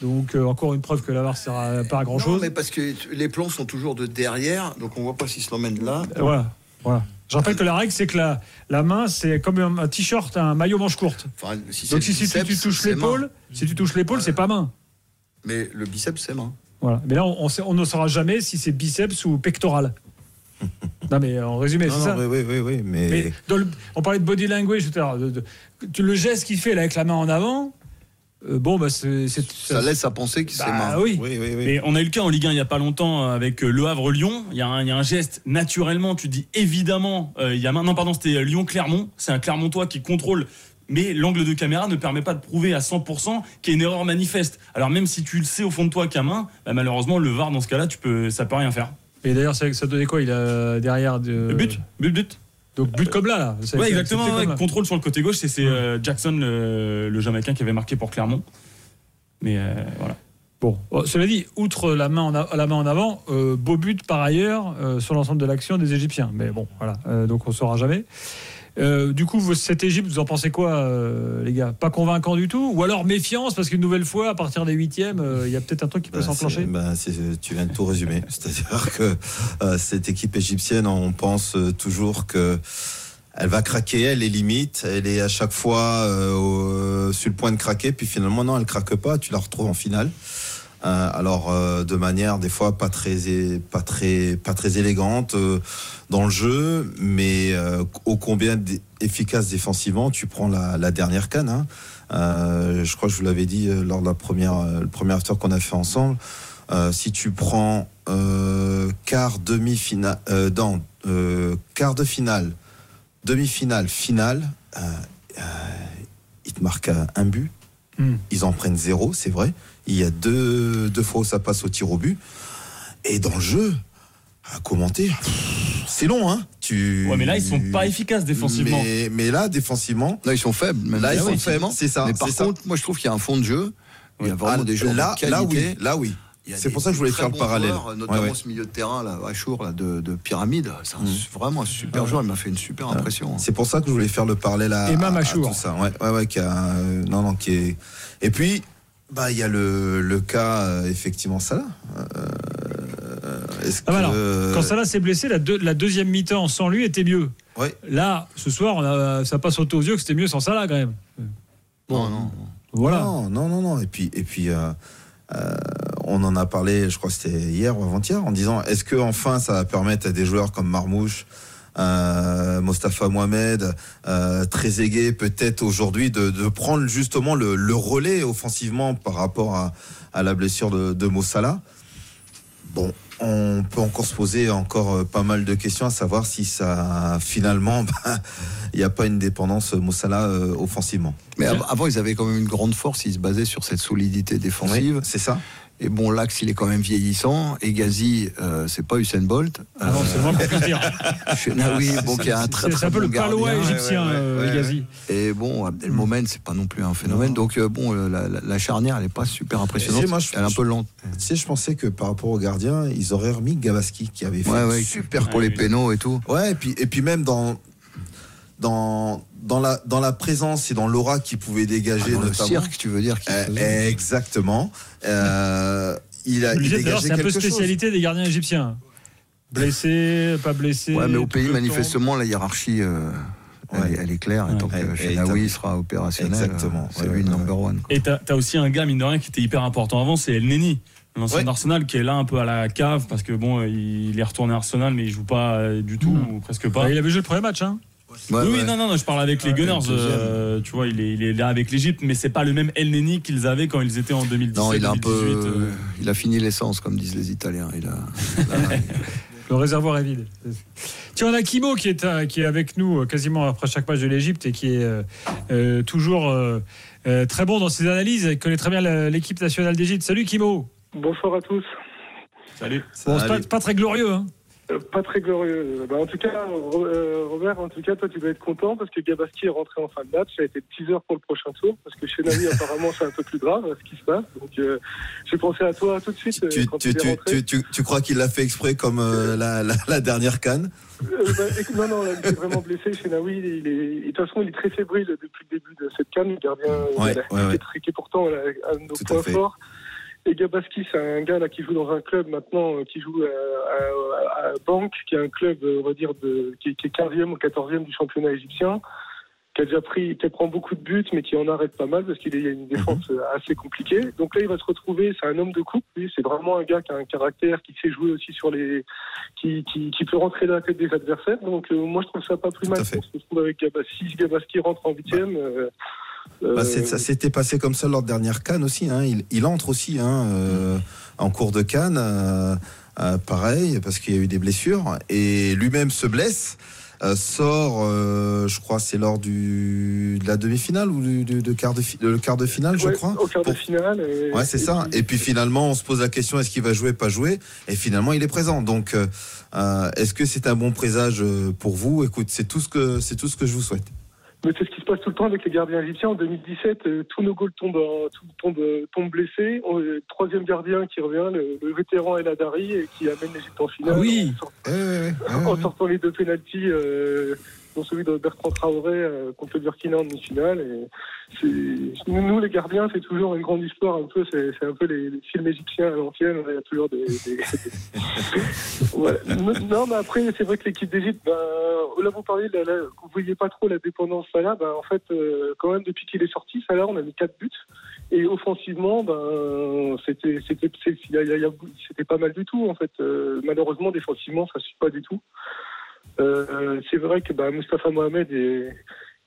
Donc euh, encore une preuve que l'avare sert à- pas à grand Non, chose. mais parce que les plans sont toujours de derrière, donc on voit pas s'ils se l'emmènent là. Euh, Voilà. voilà. Je rappelle que la règle, c'est que la, la main, c'est comme un, un t-shirt, un maillot manche courte. Enfin, si Donc si, si tu, touches l'épaule, main. si tu touches l'épaule, c'est pas main. Mais le biceps, c'est main. Voilà. Mais là, on, on, sait- on ne saura jamais si c'est biceps ou pectoral. non, mais en résumé, Non, c'est non, ça. oui, oui, oui, oui, mais, Mais dans le- on parlait de body language tout à l'heure. de- de- tu- le geste qu'il fait là, avec la main en avant, euh, bon, bah, c'est. c'est- Ça laisse à penser c'est Bah main. oui. oui, oui, oui. Et on a eu le cas en Ligue 1 il n'y a pas longtemps avec euh, Le Havre-Lyon. Il y, a un- il y a un geste naturellement, tu dis évidemment, euh, il y a maintenant, pardon, c'était Lyon-Clermont. C'est un Clermontois qui contrôle. Mais l'angle de caméra ne permet pas de prouver à 100% qu'il y a une erreur manifeste. Alors même si tu le sais au fond de toi qu'à main, bah, malheureusement le VAR dans ce cas-là, tu peux, ça peut rien faire. Et d'ailleurs, ça, donnait quoi Il a derrière de... But, but, but. Donc but comme là, là. Ouais, exactement. ouais, contrôle sur le côté gauche, c'est euh, Jackson, le, le Jamaïcain, qui avait marqué pour Clermont. Mais euh, voilà. Bon, Oh, cela dit, outre la main en, a- la main en avant, euh, beau but par ailleurs euh, sur l'ensemble de l'action des Égyptiens. Mais bon, voilà, donc on ne saura jamais. Euh, du coup, cette Égypte, vous en pensez quoi, euh, les gars? Pas convaincant du tout? Ou alors méfiance, parce qu'une nouvelle fois, à partir des huitièmes, euh, il y a peut-être un truc qui peut Bah, s'enclencher? bah, tu viens de tout résumer. C'est-à-dire que cette équipe égyptienne, on pense toujours que elle va craquer, elle est limite, elle est à chaque fois euh, au- sur le point de craquer, puis finalement non, elle craque pas, tu la retrouves en finale. Euh, alors euh, de manière des fois pas très pas très pas très élégante euh, dans le jeu, mais ô combien efficace défensivement. Tu prends la, la dernière canne. hein. Je crois que je vous l'avais dit lors de la première le premier after qu'on a fait ensemble. Si tu prends quart demi-finale, euh, dans quart de finale, demi-finale, finale, euh, ils te marquent un- un but. Hmm. Ils en prennent zéro, c'est vrai. Il y a deux, deux fois où ça passe au tir au but. Et dans le jeu, à commenter, c'est long, hein. Tu... Ouais, mais là, ils sont pas efficaces défensivement. Mais, mais là, défensivement, Là, ils sont faibles. même Là, ils sont défensivement. faibles, c'est ça, Mais par c'est ça. contre, moi, je trouve qu'il y a un fond de jeu. Il y a vraiment ah, des joueurs là, de là, oui, là, oui. C'est pour ça que je voulais faire le parallèle. joueurs, notamment Ouais, ouais. ce milieu de terrain, là, Achour, là, de, de Pyramide. C'est un- vraiment un super joueur. Il m'a fait une super impression. C'est pour ça que je voulais faire le parallèle à, Emma à- à Machour. tout ça. Ouais, ouais, ouais, qui a, euh, non, non, qui est. Et puis, bah, il y a le, le cas euh, effectivement Salah. Euh, est-ce Ah, bah que- alors, Quand Salah s'est blessé, la, deux- la deuxième mi-temps sans lui était mieux. Ouais. Là, ce soir, on a- ça passe sauté aux yeux que c'était mieux sans Salah quand même. Non, non. Voilà. Non, non, non, non. Et puis, et puis euh, euh, on en a parlé, je crois que c'était hier ou avant-hier, en disant est-ce que enfin ça va permettre à des joueurs comme Marmouche, euh, Mostafa Mohamed, euh, Trezeguet, peut-être aujourd'hui, de, de prendre justement le, le relais offensivement par rapport à, à la blessure de, de Mo Salah Bon, on peut encore se poser encore euh, pas mal de questions, à savoir si ça finalement, bah, il n'y a pas une dépendance Mossala euh, offensivement. Mais av- avant, ils avaient quand même une grande force. Ils se basaient sur cette solidité défensive. c'est ça. Et bon, l'axe, il est quand même vieillissant. Et Gazi, euh, c'est pas Usain Bolt. Ah non, c'est qu'on puisse dire. Chenaoui, bon, qui a un très C'est- très c'est un peu bon le palois égyptien, euh, Gazi. Et bon, Abdelmomen, c'est pas non plus un phénomène. Donc, euh, bon, euh, la, la- la charnière, elle est pas super impressionnante. Moi, je- elle est un peu lente. Tu sais, je pensais que par rapport au gardien, ils auraient remis Gabaski qui avait fait Ouais, ouais, super pour les pénaux et tout. Ouais, et puis, et puis même dans, dans, dans, la, dans la présence et dans l'aura qu'il pouvait dégager, Ah, dans le notamment. cirque, tu veux dire qu'il Eh, faisait. Exactement. Euh, il a c'est un peu quelque chose. spécialité des gardiens égyptiens. Blessé, pas blessé. Ouais, mais au pays, le temps. manifestement, la hiérarchie, euh, elle, est, elle est claire. Et tant Ouais, que Chenaoui sera opérationnel, Exactement. c'est Ouais, lui ouais, le ouais. number one. quoi. Et t'as as aussi un gars, mine de rien, qui était hyper important avant, c'est El Neni, l'ancien Ouais. d'Arsenal, qui est là un peu à la cave, parce que bon, il est retourné à Arsenal, mais il joue pas euh, du tout, ou presque pas. Bah, il avait joué le premier match. Hein. Ouais, oui, ouais. non, non, non, je parle avec les Ouais, Gunners, euh, tu vois, il est, il est là avec l'Egypte, mais c'est pas le même El Neni qu'ils avaient quand ils étaient en 2017, Non, il a un peu. 2018. euh. Il a fini l'essence, comme disent les Italiens. Il a, Le réservoir est vide. Tiens, on a Kimo qui est, euh, qui est avec nous quasiment après chaque match de l'Égypte et qui est euh, toujours très bon dans ses analyses. Il connaît très bien l'équipe nationale d'Égypte. Salut Kimo. Bonsoir à tous. Salut. Bon, c'est pas, pas très glorieux. Hein. Euh, Pas très glorieux. Bah, en tout cas, euh, Robert, en tout cas, toi, tu dois être content parce que Gabaski est rentré en fin de match. Ça a été teaser pour le prochain tour parce que chez Navi, apparemment, c'est un peu plus grave ce qui se passe. Donc, euh, j'ai pensé à toi tout de suite euh, Tu, quand tu, il est tu, rentré. tu, tu, tu crois qu'il l'a fait exprès comme euh, la, la, la dernière canne Euh, bah, écoute, non, non, là, il est vraiment blessé chez Naoui. Il est, de toute façon, il est très fébrile depuis le début de cette canne. Le gardien, Ouais, il a- ouais, ouais. est- qui est pourtant euh, un de nos points fait. Et Gabaski, c'est un gars là qui joue dans un club maintenant, euh, qui joue à, à, à Banque, qui est un club, euh, on va dire, de, qui, qui est 15e ou 14e du championnat égyptien, qui a déjà pris, qui prend beaucoup de buts, mais qui en arrête pas mal parce qu'il y a une défense Mhm. euh, assez compliquée. Donc là, il va se retrouver, c'est un homme de coupe, lui, c'est vraiment un gars qui a un caractère, qui sait jouer aussi sur les, qui, qui, qui peut rentrer dans la tête des adversaires. Donc euh, moi, je trouve ça pas plus Tout mal. On se retrouve avec Gabaski, si Gabaski rentre en huitième. euh, Bah, euh, ça s'était passé comme ça lors de dernière canne aussi. Hein. Il, il entre aussi hein, euh, en cours de canne, euh, euh, pareil, parce qu'il y a eu des blessures. Et lui-même se blesse. sort, je crois, c'est lors du, de la demi-finale ou du, du- de quart de, fi- quart de finale, je Ouais, crois. Au quart de finale. et- Ouais, c'est ça. puis- Et puis finalement, on se pose la question est-ce qu'il va jouer, pas jouer? Et finalement, il est présent. Donc, est-ce que c'est un bon présage pour vous? Écoute, c'est tout ce que c'est tout ce que je vous souhaite. Mais c'est ce qui se passe tout le temps avec les gardiens égyptiens. En 2017, euh, tous nos goals tombent, en- tout- tombent, euh, tombent blessés. On- le troisième gardien qui revient, le, le vétéran El Hadari, et qui amène l'Égypte en finale. Ah oui. En, sort- en sortant les deux pénalties, euh, dont celui de Bertrand Traoré contre le Burkina en demi-finale. Nous, les gardiens, c'est toujours une grande histoire. Un peu, c'est un peu les, films égyptiens à l'ancienne. Il y a toujours des. Non, mais après, c'est vrai que l'équipe d'Égypte, ben, là, vous parliez, la- la- vous voyez pas trop la dépendance Salah. Ben, en fait, euh, quand même, depuis qu'il est sorti, Salah, on a mis quatre buts. Et offensivement, ben, c'était, pas mal du tout, en fait. Euh, malheureusement, défensivement, ça suit pas du tout. Euh, c'est vrai que Mustafa Mohamed est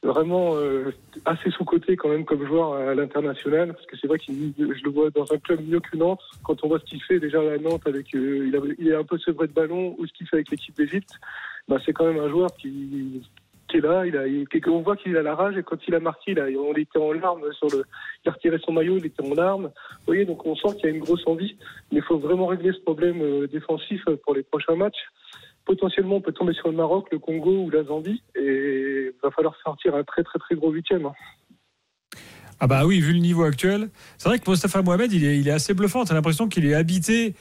vraiment euh, assez sous-coté quand même comme joueur à l'international, parce que c'est vrai qu'il je le vois dans un club mieux que Nantes. Quand on voit ce qu'il fait déjà à Nantes, avec, euh, il, est un peu sevré de ballon, ou ce qu'il fait avec l'équipe d'Égypte, ben, c'est quand même un joueur qui, est là. On voit qu'il a la rage, et quand il a marqué, il on était en larmes sur le, il a retiré son maillot, il était en larmes. Vous voyez, donc on sent qu'il y a une grosse envie, mais il faut vraiment régler ce problème défensif pour les prochains matchs potentiellement on peut tomber sur le Maroc, le Congo ou la Zambie et il va falloir sortir un très très très gros huitième. hein. Ah bah oui, vu le niveau actuel. C'est vrai que Mostafa Mohamed, il est, il est assez bluffant. T'as l'impression qu'il est habité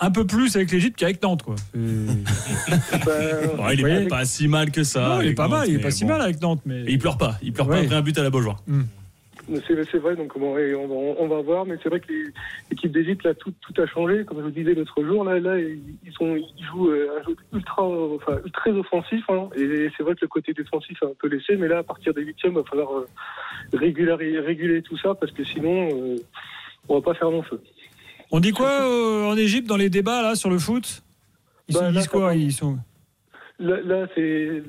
un peu plus avec l'Égypte qu'avec Nantes, quoi. Bon, il est pas si mal que ça. Non, il est pas mal, il est pas si mal avec Nantes, mais. Et il pleure pas. Il pleure pas Ouais. après un but à la Beaujoire. Mais C'est vrai, donc on, va, on va voir, mais c'est vrai que l'équipe d'Égypte, là, tout, tout a changé. Comme je vous disais l'autre jour, là, là ils, sont, ils jouent euh, un jeu ultra, enfin, très offensif, hein, et c'est vrai que le côté défensif est un peu laissé, mais là, à partir des huitièmes, il va falloir euh, réguler tout ça, parce que sinon, euh, on va pas faire long feu. On dit quoi euh, en Égypte dans les débats là sur le foot? Ils, Bah, là, disent quoi Ils sont. Là, là, c'est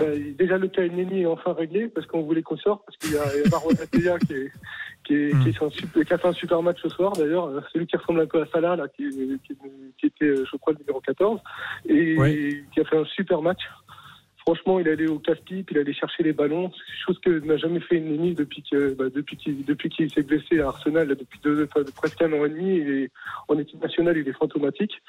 bah, déjà le cas Neni est enfin réglé parce qu'on voulait qu'on sorte parce qu'il y a, il y a Marwan Atteya qui, est, qui, est, qui, est un super- qui a fait un super match ce soir d'ailleurs, euh, celui qui ressemble un peu à Salah là, qui, était euh, je crois le numéro 14 et qui a fait un super match. Franchement, il est allé au casse-pipe, il est allé chercher les ballons, chose que n'a jamais fait Neni depuis que bah, depuis qu'il depuis qu'il s'est blessé à Arsenal là, depuis deux, enfin, presque un an et demi. Est, en équipe nationale, il est fantomatique.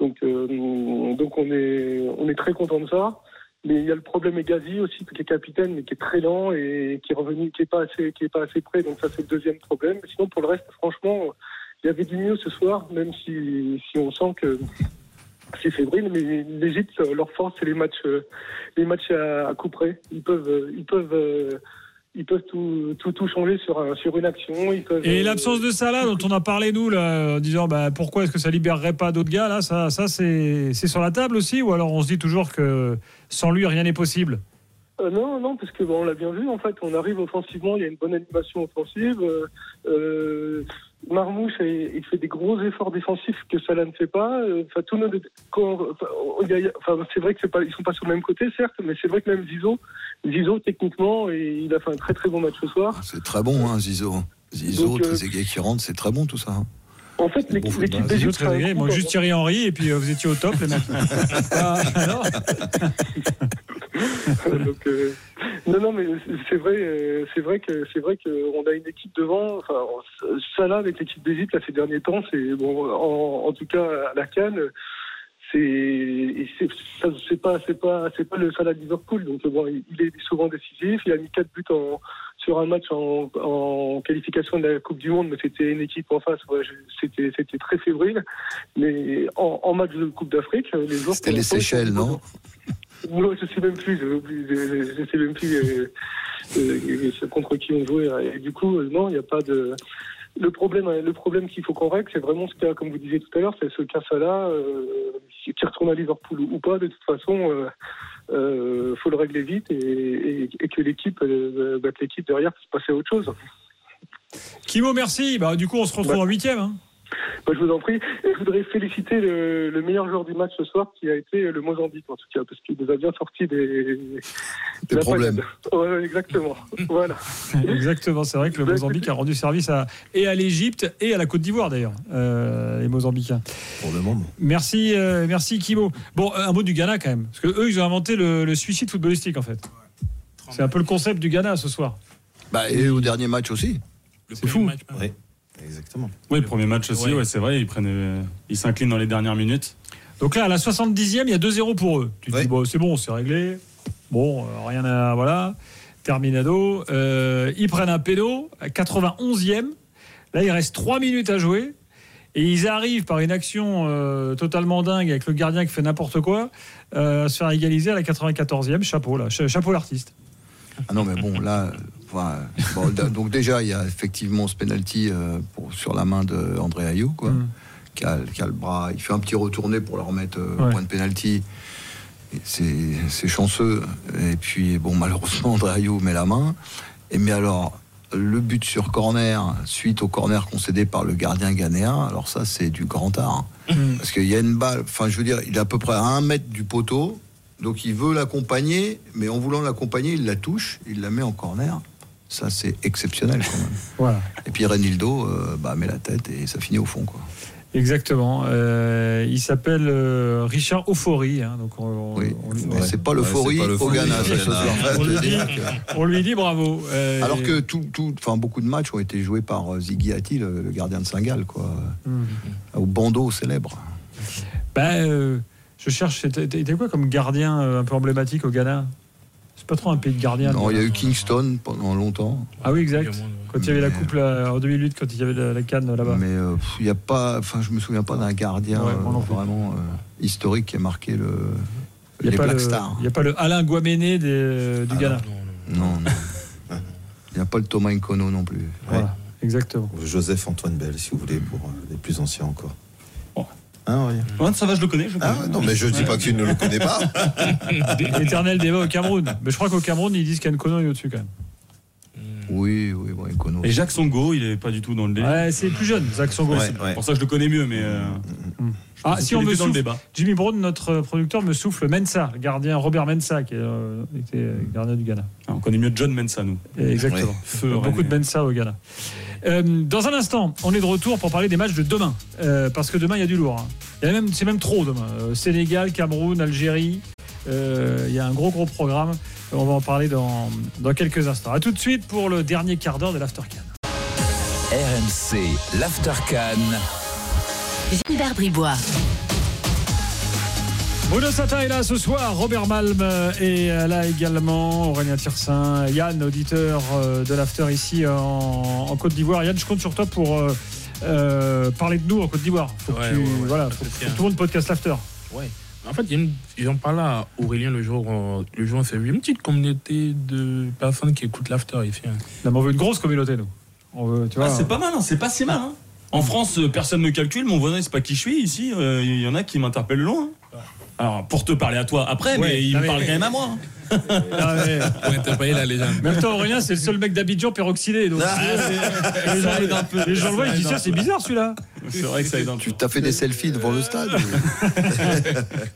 Donc, euh, donc on est, on est très content de ça. Mais il y a le problème Egazi aussi, qui est capitaine, mais qui est très lent et qui est revenu, qui est pas assez, qui est pas assez près. Donc ça c'est le deuxième problème. Mais sinon pour le reste, franchement, il y avait du mieux ce soir, même si, si on sent que c'est fébrile. Mais l'Égypte, leur force, c'est les matchs, les matchs à, à coup près. Ils peuvent, ils peuvent, euh, ils peuvent tout, tout, tout changer sur, un- sur une action. Ils peuvent, Et euh, l'absence de Salah dont on a parlé nous là, en disant bah, pourquoi est-ce que ça libérerait pas d'autres gars là, ça, ça c'est sur la table aussi ou alors on se dit toujours que sans lui rien n'est possible? Euh, non, non, parce que bon, on l'a bien vu en fait. On arrive offensivement, il y a une bonne animation offensive. Euh, euh, Marmouche, il, fait des gros efforts défensifs que Salah ne fait pas. Euh, Enfin, tout le enfin, c'est vrai que c'est pas, ils sont pas sur le même côté, certes, mais c'est vrai que même Zizo, Zizo techniquement, et il a fait un très très bon match ce soir. C'est très bon, hein, Zizo. Zizo, Donc, euh, Trezeguet qui rentre, c'est très bon tout ça. hein. En fait, l'équipe Bon d'Égypte, Zizo, Trezeguet, bon, juste Thierry Henry et puis euh, vous étiez au top les mecs. Ah, Donc, euh, non, non, mais c'est vrai, euh, c'est vrai que c'est vrai qu'on a une équipe devant. Enfin, Salah avec l'équipe d'Égypte là, ces derniers temps, c'est bon. En, en tout cas, à la Cannes, c'est c'est ça, pas c'est pas c'est pas le Salah de Liverpool. Donc bon, il est souvent décisif. Il a mis quatre buts en sur un match en, en qualification de la Coupe du Monde, mais c'était une équipe en face. ouais, c'était c'était très fébrile. Mais en, en match de Coupe d'Afrique, les joueurs C'était les Seychelles, non? Non, je sais même plus. Je, sais même plus euh, euh, contre qui on jouait. Et du coup, euh, non, il n'y a pas de. Le problème, le problème qu'il faut qu'on règle, c'est vraiment ce cas, comme vous disiez tout à l'heure, c'est ce cas-là, qui retourne à Liverpool ou pas. De toute façon, euh, faut le régler vite et, et- et que l'équipe, bah, l'équipe derrière puisse passer à autre chose. Kimo, merci. Bah, du coup, on se retrouve en huitième. Hein. Bah, je vous en prie. Et je voudrais féliciter le, le meilleur joueur du match ce soir, qui a été le Mozambique, en tout cas, parce qu'il nous a bien sorti des, problèmes. Ouais, exactement. voilà. Exactement, c'est vrai que le Mozambique a rendu service à, et à l'Égypte et à la Côte d'Ivoire d'ailleurs, euh, les Mozambicains. Pour le moment. Merci, euh, merci Kimo. Bon, un mot du Ghana quand même, parce que eux ils ont inventé le, le suicide footballistique en fait. C'est un peu le concept du Ghana ce soir. Bah, et au dernier match aussi. C'est fou. Oui, exactement. Oui, le premier match aussi, ouais, c'est vrai, ils prennent, euh, ils s'inclinent dans les dernières minutes. Donc là, à la 70e, il y a 2-0 pour eux. Tu te dis, bon, c'est bon, c'est réglé. Bon, euh, rien à. Voilà. Terminado. Euh, ils prennent un pédo à 91e. Là, il reste 3 minutes à jouer. Et ils arrivent par une action euh, totalement dingue avec le gardien qui fait n'importe quoi euh, à se faire égaliser à la 94e. Chapeau, là. Cha- Chapeau l'artiste. Ah non, mais bon, là, euh. Bon, donc déjà, il y a effectivement ce penalty euh, pour- sur la main de André Ayou, quoi, Mm. qui, a, qui a le bras. Il fait un petit retourné pour le remettre euh, Ouais. point de penalty. C'est chanceux. Et puis, bon, malheureusement, André Ayou met la main. Et mais alors, le but sur corner, suite au corner concédé par le gardien ghanéen, alors ça, c'est du grand art. hein. Mm. Parce qu'il y a une balle, enfin, je veux dire, il est à peu près à un mètre du poteau. Donc il veut l'accompagner, mais en voulant l'accompagner, il la touche, il la met en corner. Ça, c'est exceptionnel quand même. Voilà. Et puis Renildo euh, bah, met la tête et ça finit au fond. Quoi. Exactement. Euh, il s'appelle euh, Richard Ofori. hein, donc on, on- Oui. on- Mais c'est pas l'euphorie au Ghana, on, lui dit, bravo. Euh, Alors que tout, tout, enfin, beaucoup de matchs ont été joués par Ziggy Atti, le, le gardien de Saint-Gall, quoi, Hmm. au bandeau célèbre. Euh, je cherche, c'était quoi comme gardien un peu emblématique au Ghana C'est pas trop un pays de gardiens. Non, il y a eu Kingston pendant longtemps. Ah oui, exact. Quand il y avait la coupe là, en 2008, quand il y avait la, la canne là-bas. Mais euh, il n'y a pas, enfin, je me souviens pas d'un gardien Ouais, euh, vraiment euh, historique qui a marqué le, Il les n'y a, pas Black le- Stars. il y a pas le Alain Guaméné des- du Ah, Ghana. Non, non. Il n'y a pas le Thomas Nkono non plus. Voilà, exactement. Joseph Antoine Bell, si vous voulez, pour euh, les plus anciens encore. Hein. Ouais, ça va, je le connais. Je le Ah, non, mais je dis pas que tu ne le connais pas. Éternel débat au Cameroun. Mais je crois qu'au Cameroun, ils disent qu'Ankono est au-dessus quand même. Oui, oui, bon, Nkono. Et Jacques Songo, il est pas du tout dans le délire. Ouais, c'est plus jeune, Zach Songo. Ouais, c'est pour ça que je le connais mieux, mais. euh, je Ah, si on me était dans le souffle, débat. Jimmy Brown, notre producteur, me souffle Mensa, le gardien Robert Mensa, qui euh, était gardien du Ghana. Ah, on connaît mieux John Mensa, nous. Exactement. Ouais. Feu, Beaucoup de Mensa au Ghana. Euh, dans un instant, on est de retour pour parler des matchs de demain. Euh, parce que demain, il y a du lourd. hein. Il y a même, c'est même trop demain. Euh, Sénégal, Cameroun, Algérie. Euh, il y a un gros, gros programme. On va en parler dans, dans quelques instants. A tout de suite pour le dernier quart d'heure de l'Aftercan. RMC, l'Aftercan. Gilbert Bribois. Bruno Satin est là ce soir, Robert Malm est là également, Aurélien Tirsin, Yann, auditeur euh, de l'After ici en, en Côte d'Ivoire. Yann, je compte sur toi pour euh, euh, parler de nous en Côte d'Ivoire. Faut que tu- ouais, ouais, voilà, faut- faut tout le monde podcast l'After. Ouais. En fait, il y a une- j'en parlais à Aurélien le jour, le jour où on s'est vu. Une petite communauté de personnes qui écoutent l'after ici. hein. Là, mais on veut une grosse communauté, nous. On veut, tu vois, Ah, c'est pas mal, hein, c'est pas si mal. hein. En France, euh, personne ne calcule. Mon voisin, il sait pas qui je suis. Ici, euh, il y en a qui m'interpellent loin. hein. Alors, pour te parler à toi après, Ouais, mais il me mais- parle quand même à moi. hein. Ah, ouais. Même temps, Aurélien, c'est le seul mec d'Abidjan peroxydé. Donc, Ah, c'est- les, gens, ça aide un peu. les gens le voient, ils disent c'est bizarre celui-là. C'est vrai que ça aide un peu. Tu t'as fait des selfies devant le stade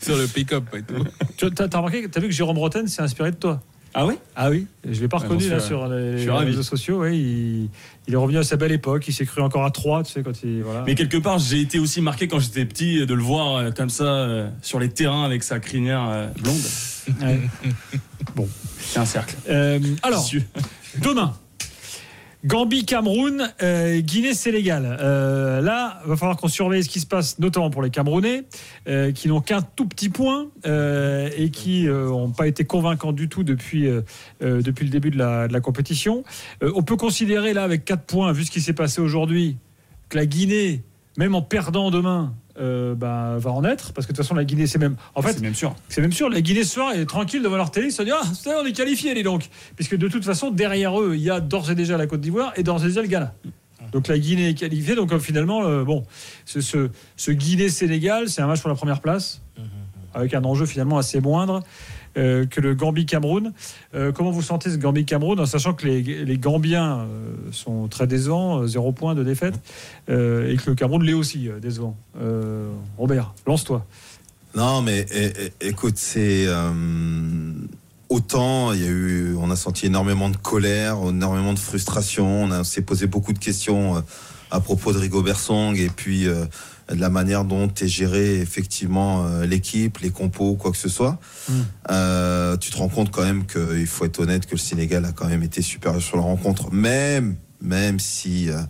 Sur le pick-up et tout. Tu as, remarqué, t'as vu que Jérôme Roten s'est inspiré de toi? Ah oui? Ah oui, je l'ai pas Ouais, reconnu bon, là sur les, suis les réseaux sociaux. ouais, il, il est revenu à sa belle époque. Il s'est cru encore à 3 tu sais, quand il. Voilà. Mais quelque part, j'ai été aussi marqué quand j'étais petit de le voir euh, comme ça euh, sur les terrains avec sa crinière euh, blonde. Bon. C'est un cercle. Euh, alors, demain. Gambie-Cameroun, euh, Guinée-Sénégal. Euh, là, il va falloir qu'on surveille ce qui se passe, notamment pour les Camerounais, euh, qui n'ont qu'un tout petit point euh, et qui n'ont pas été convaincants du tout depuis, depuis le début de la, compétition. On peut considérer, là, avec 4 points, vu ce qui s'est passé aujourd'hui, que la Guinée, même en perdant demain, euh, bah, va en être, parce que de toute façon, la Guinée, c'est même. En fait, c'est même sûr. c'est même sûr, la Guinée ce soir est tranquille devant leur télé, ils se disent Ah, ça, on est qualifiés, les donc. Puisque de toute façon, derrière eux, il y a d'ores et déjà la Côte d'Ivoire et d'ores et déjà le Ghana. Donc la Guinée est qualifiée, donc euh, finalement, euh, bon, ce, ce, ce Guinée-Sénégal, c'est un match pour la première place, avec un enjeu finalement assez moindre. Euh, que le Gambie-Cameroun. Euh, comment vous sentez ce Gambie-Cameroun, en sachant que les, Gambiens euh, sont très décevants, zéro point de défaite, et que le Cameroun l'est aussi décevant. Robert, lance-toi. Non, mais écoute, c'est autant il y a eu, on a senti énormément de colère, énormément de frustration. On s'est posé beaucoup de questions à propos de Rigobert Song et puis euh, de la manière dont est géré effectivement euh, l'équipe, les compos, quoi que ce soit. Euh, tu te rends compte quand même qu'il faut être honnête que le Sénégal a quand même été supérieur sur la rencontre, même même si. euh,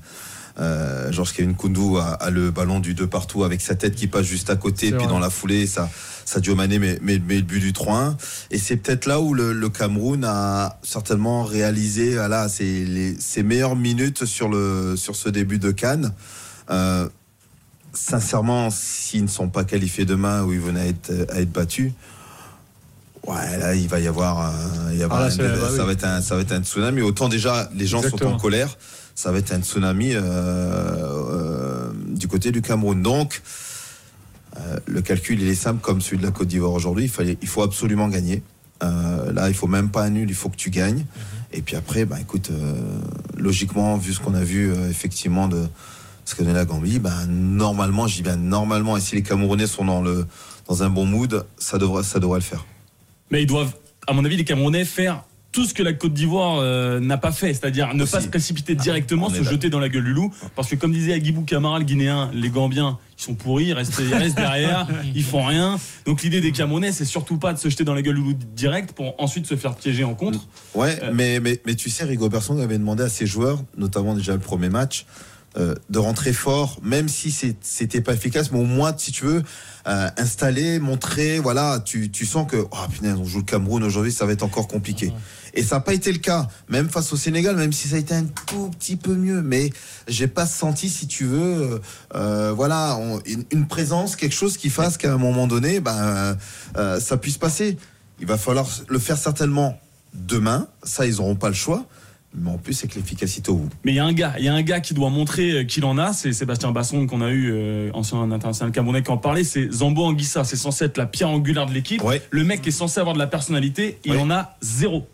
euh, Georges Kevin Koundou a, a le ballon du 2 partout avec sa tête qui passe juste à côté, C'est puis vrai. dans la foulée, ça, Sadio Mané met, met, met le but du 3-1. Et c'est peut-être là où le, le Cameroun a certainement réalisé voilà, ses, les- ses meilleures minutes sur, le, sur ce début de Cannes. Euh, sincèrement, s'ils ne sont pas qualifiés demain ou ils venaient à être, à être battus, ouais, là, il va y avoir, il va y avoir Ah, là, un- ça, va être un, ça va être un tsunami. Autant déjà, les gens sont en colère, ça va être un tsunami euh, euh, du côté du Cameroun. Donc, le calcul, il est simple comme celui de la Côte d'Ivoire aujourd'hui. Il, fallait, il faut absolument gagner. Euh, là, il faut même pas un nul, il faut que tu gagnes. Et puis après, bah, écoute, euh, logiquement, vu ce qu'on a vu euh, effectivement de ce qu'a donné la Gambie, bah, normalement, je dis bien normalement, et si les Camerounais sont dans, le, dans un bon mood, ça devrait, ça devrait le faire. Mais ils doivent, à mon avis, les Camerounais faire tout ce que la Côte d'Ivoire euh, n'a pas fait, c'est-à-dire ne pas se précipiter directement, on est se jeter dans la gueule du loup. Parce que comme disait Agibou Camara, le Guinéen, les Gambiens, ils sont pourris, ils restent, ils restent derrière, ils font rien. Donc l'idée des Camerounais, c'est surtout pas de se jeter dans la gueule du loup direct pour ensuite se faire piéger en contre. Ouais, mais, mais, mais tu sais, Rigobert Song avait demandé à ses joueurs, notamment déjà le premier match, euh, de rentrer fort, même si c'était pas efficace, mais au moins, si tu veux, euh, installer, montrer, voilà, tu, tu sens que, oh punaise, on joue le Cameroun aujourd'hui, ça va être encore compliqué. Et ça n'a pas été le cas, même face au Sénégal, même si ça a été un tout petit peu mieux, mais j'ai pas senti, si tu veux, euh, voilà, on- une, une présence, quelque chose qui fasse qu'à un moment donné, ben, ça puisse passer. Il va falloir le faire certainement demain, ça ils n'auront pas le choix, mais en plus avec l'efficacité au bout. Mais il y a un gars, il y a un gars qui doit montrer euh, qu'il en a, c'est Sébastien Basson qu'on a eu, euh, ancien international camerounais qui en parlait, c'est Zambo Anguissa, c'est censé être la pierre angulaire de l'équipe. Le mec est censé avoir de la personnalité, il en a zéro.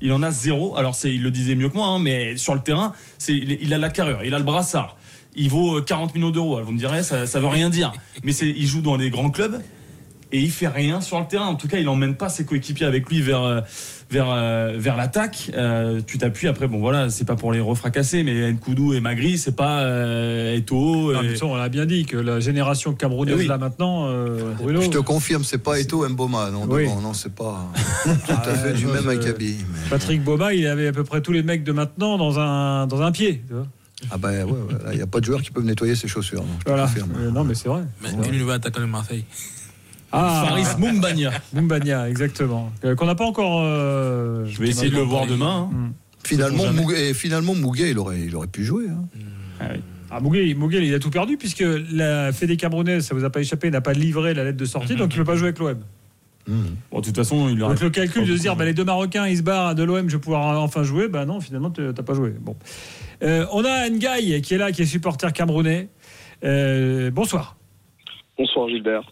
Il en a zéro. Alors c'est, il le disait mieux que moi, hein, mais sur le terrain, c'est, il, il a la carrure, il a le brassard. Il vaut euh, 40 millions d'euros. Vous me direz, ça, ça veut rien dire. Mais c'est, il joue dans les grands clubs et il fait rien sur le terrain. En tout cas, il emmène pas ses coéquipiers avec lui vers euh, vers euh, vers l'attaque. Euh, tu t'appuies après. Bon voilà, c'est pas pour les refracasser, mais Nkoudou et Magri, c'est pas euh, Eto'o. Non, mais et- ça, on l'a bien dit que la génération camerounaise Eh oui. là maintenant, euh, Bruno. Je te confirme, c'est pas Eto Mboma, non, Oui. devant, non, c'est pas tout à fait du Euh, même acabit. Patrick Boma, il avait à peu près tous les mecs de maintenant dans un, dans un pied. tu vois. Ah ben ouais, ouais, il n'y a pas de joueurs qui peuvent nettoyer ses chaussures. non, je te Voilà. confirme. Euh, non, mais c'est vrai. Mais quel nouvel attaquant de Marseille Ah, Faris Moumbagna. Moumbagna, exactement. Euh, Qu'on n'a pas encore. euh, Je vais essayer de le voir demain. hein. Hmm. Finalement, Sait-on jamais. Mouguet, et finalement, Mouguet, il aurait, il aurait pu jouer. hein. Ah, Mouguet, Mouguet, il a tout perdu puisque la Fédé Camerounaise, ça vous a pas échappé, n'a pas livré la lettre de sortie, donc il ne peut pas jouer avec l'OM. Bon, de toute façon, il Donc le calcul de se dire bah, les deux Marocains ils se barrent de l'OM, je vais pouvoir enfin jouer, bah non, finalement tu n'as pas joué. Bon. Euh, on a Ngaï qui est là, qui est supporter camerounais. Euh, bonsoir. Bonsoir Gilbert.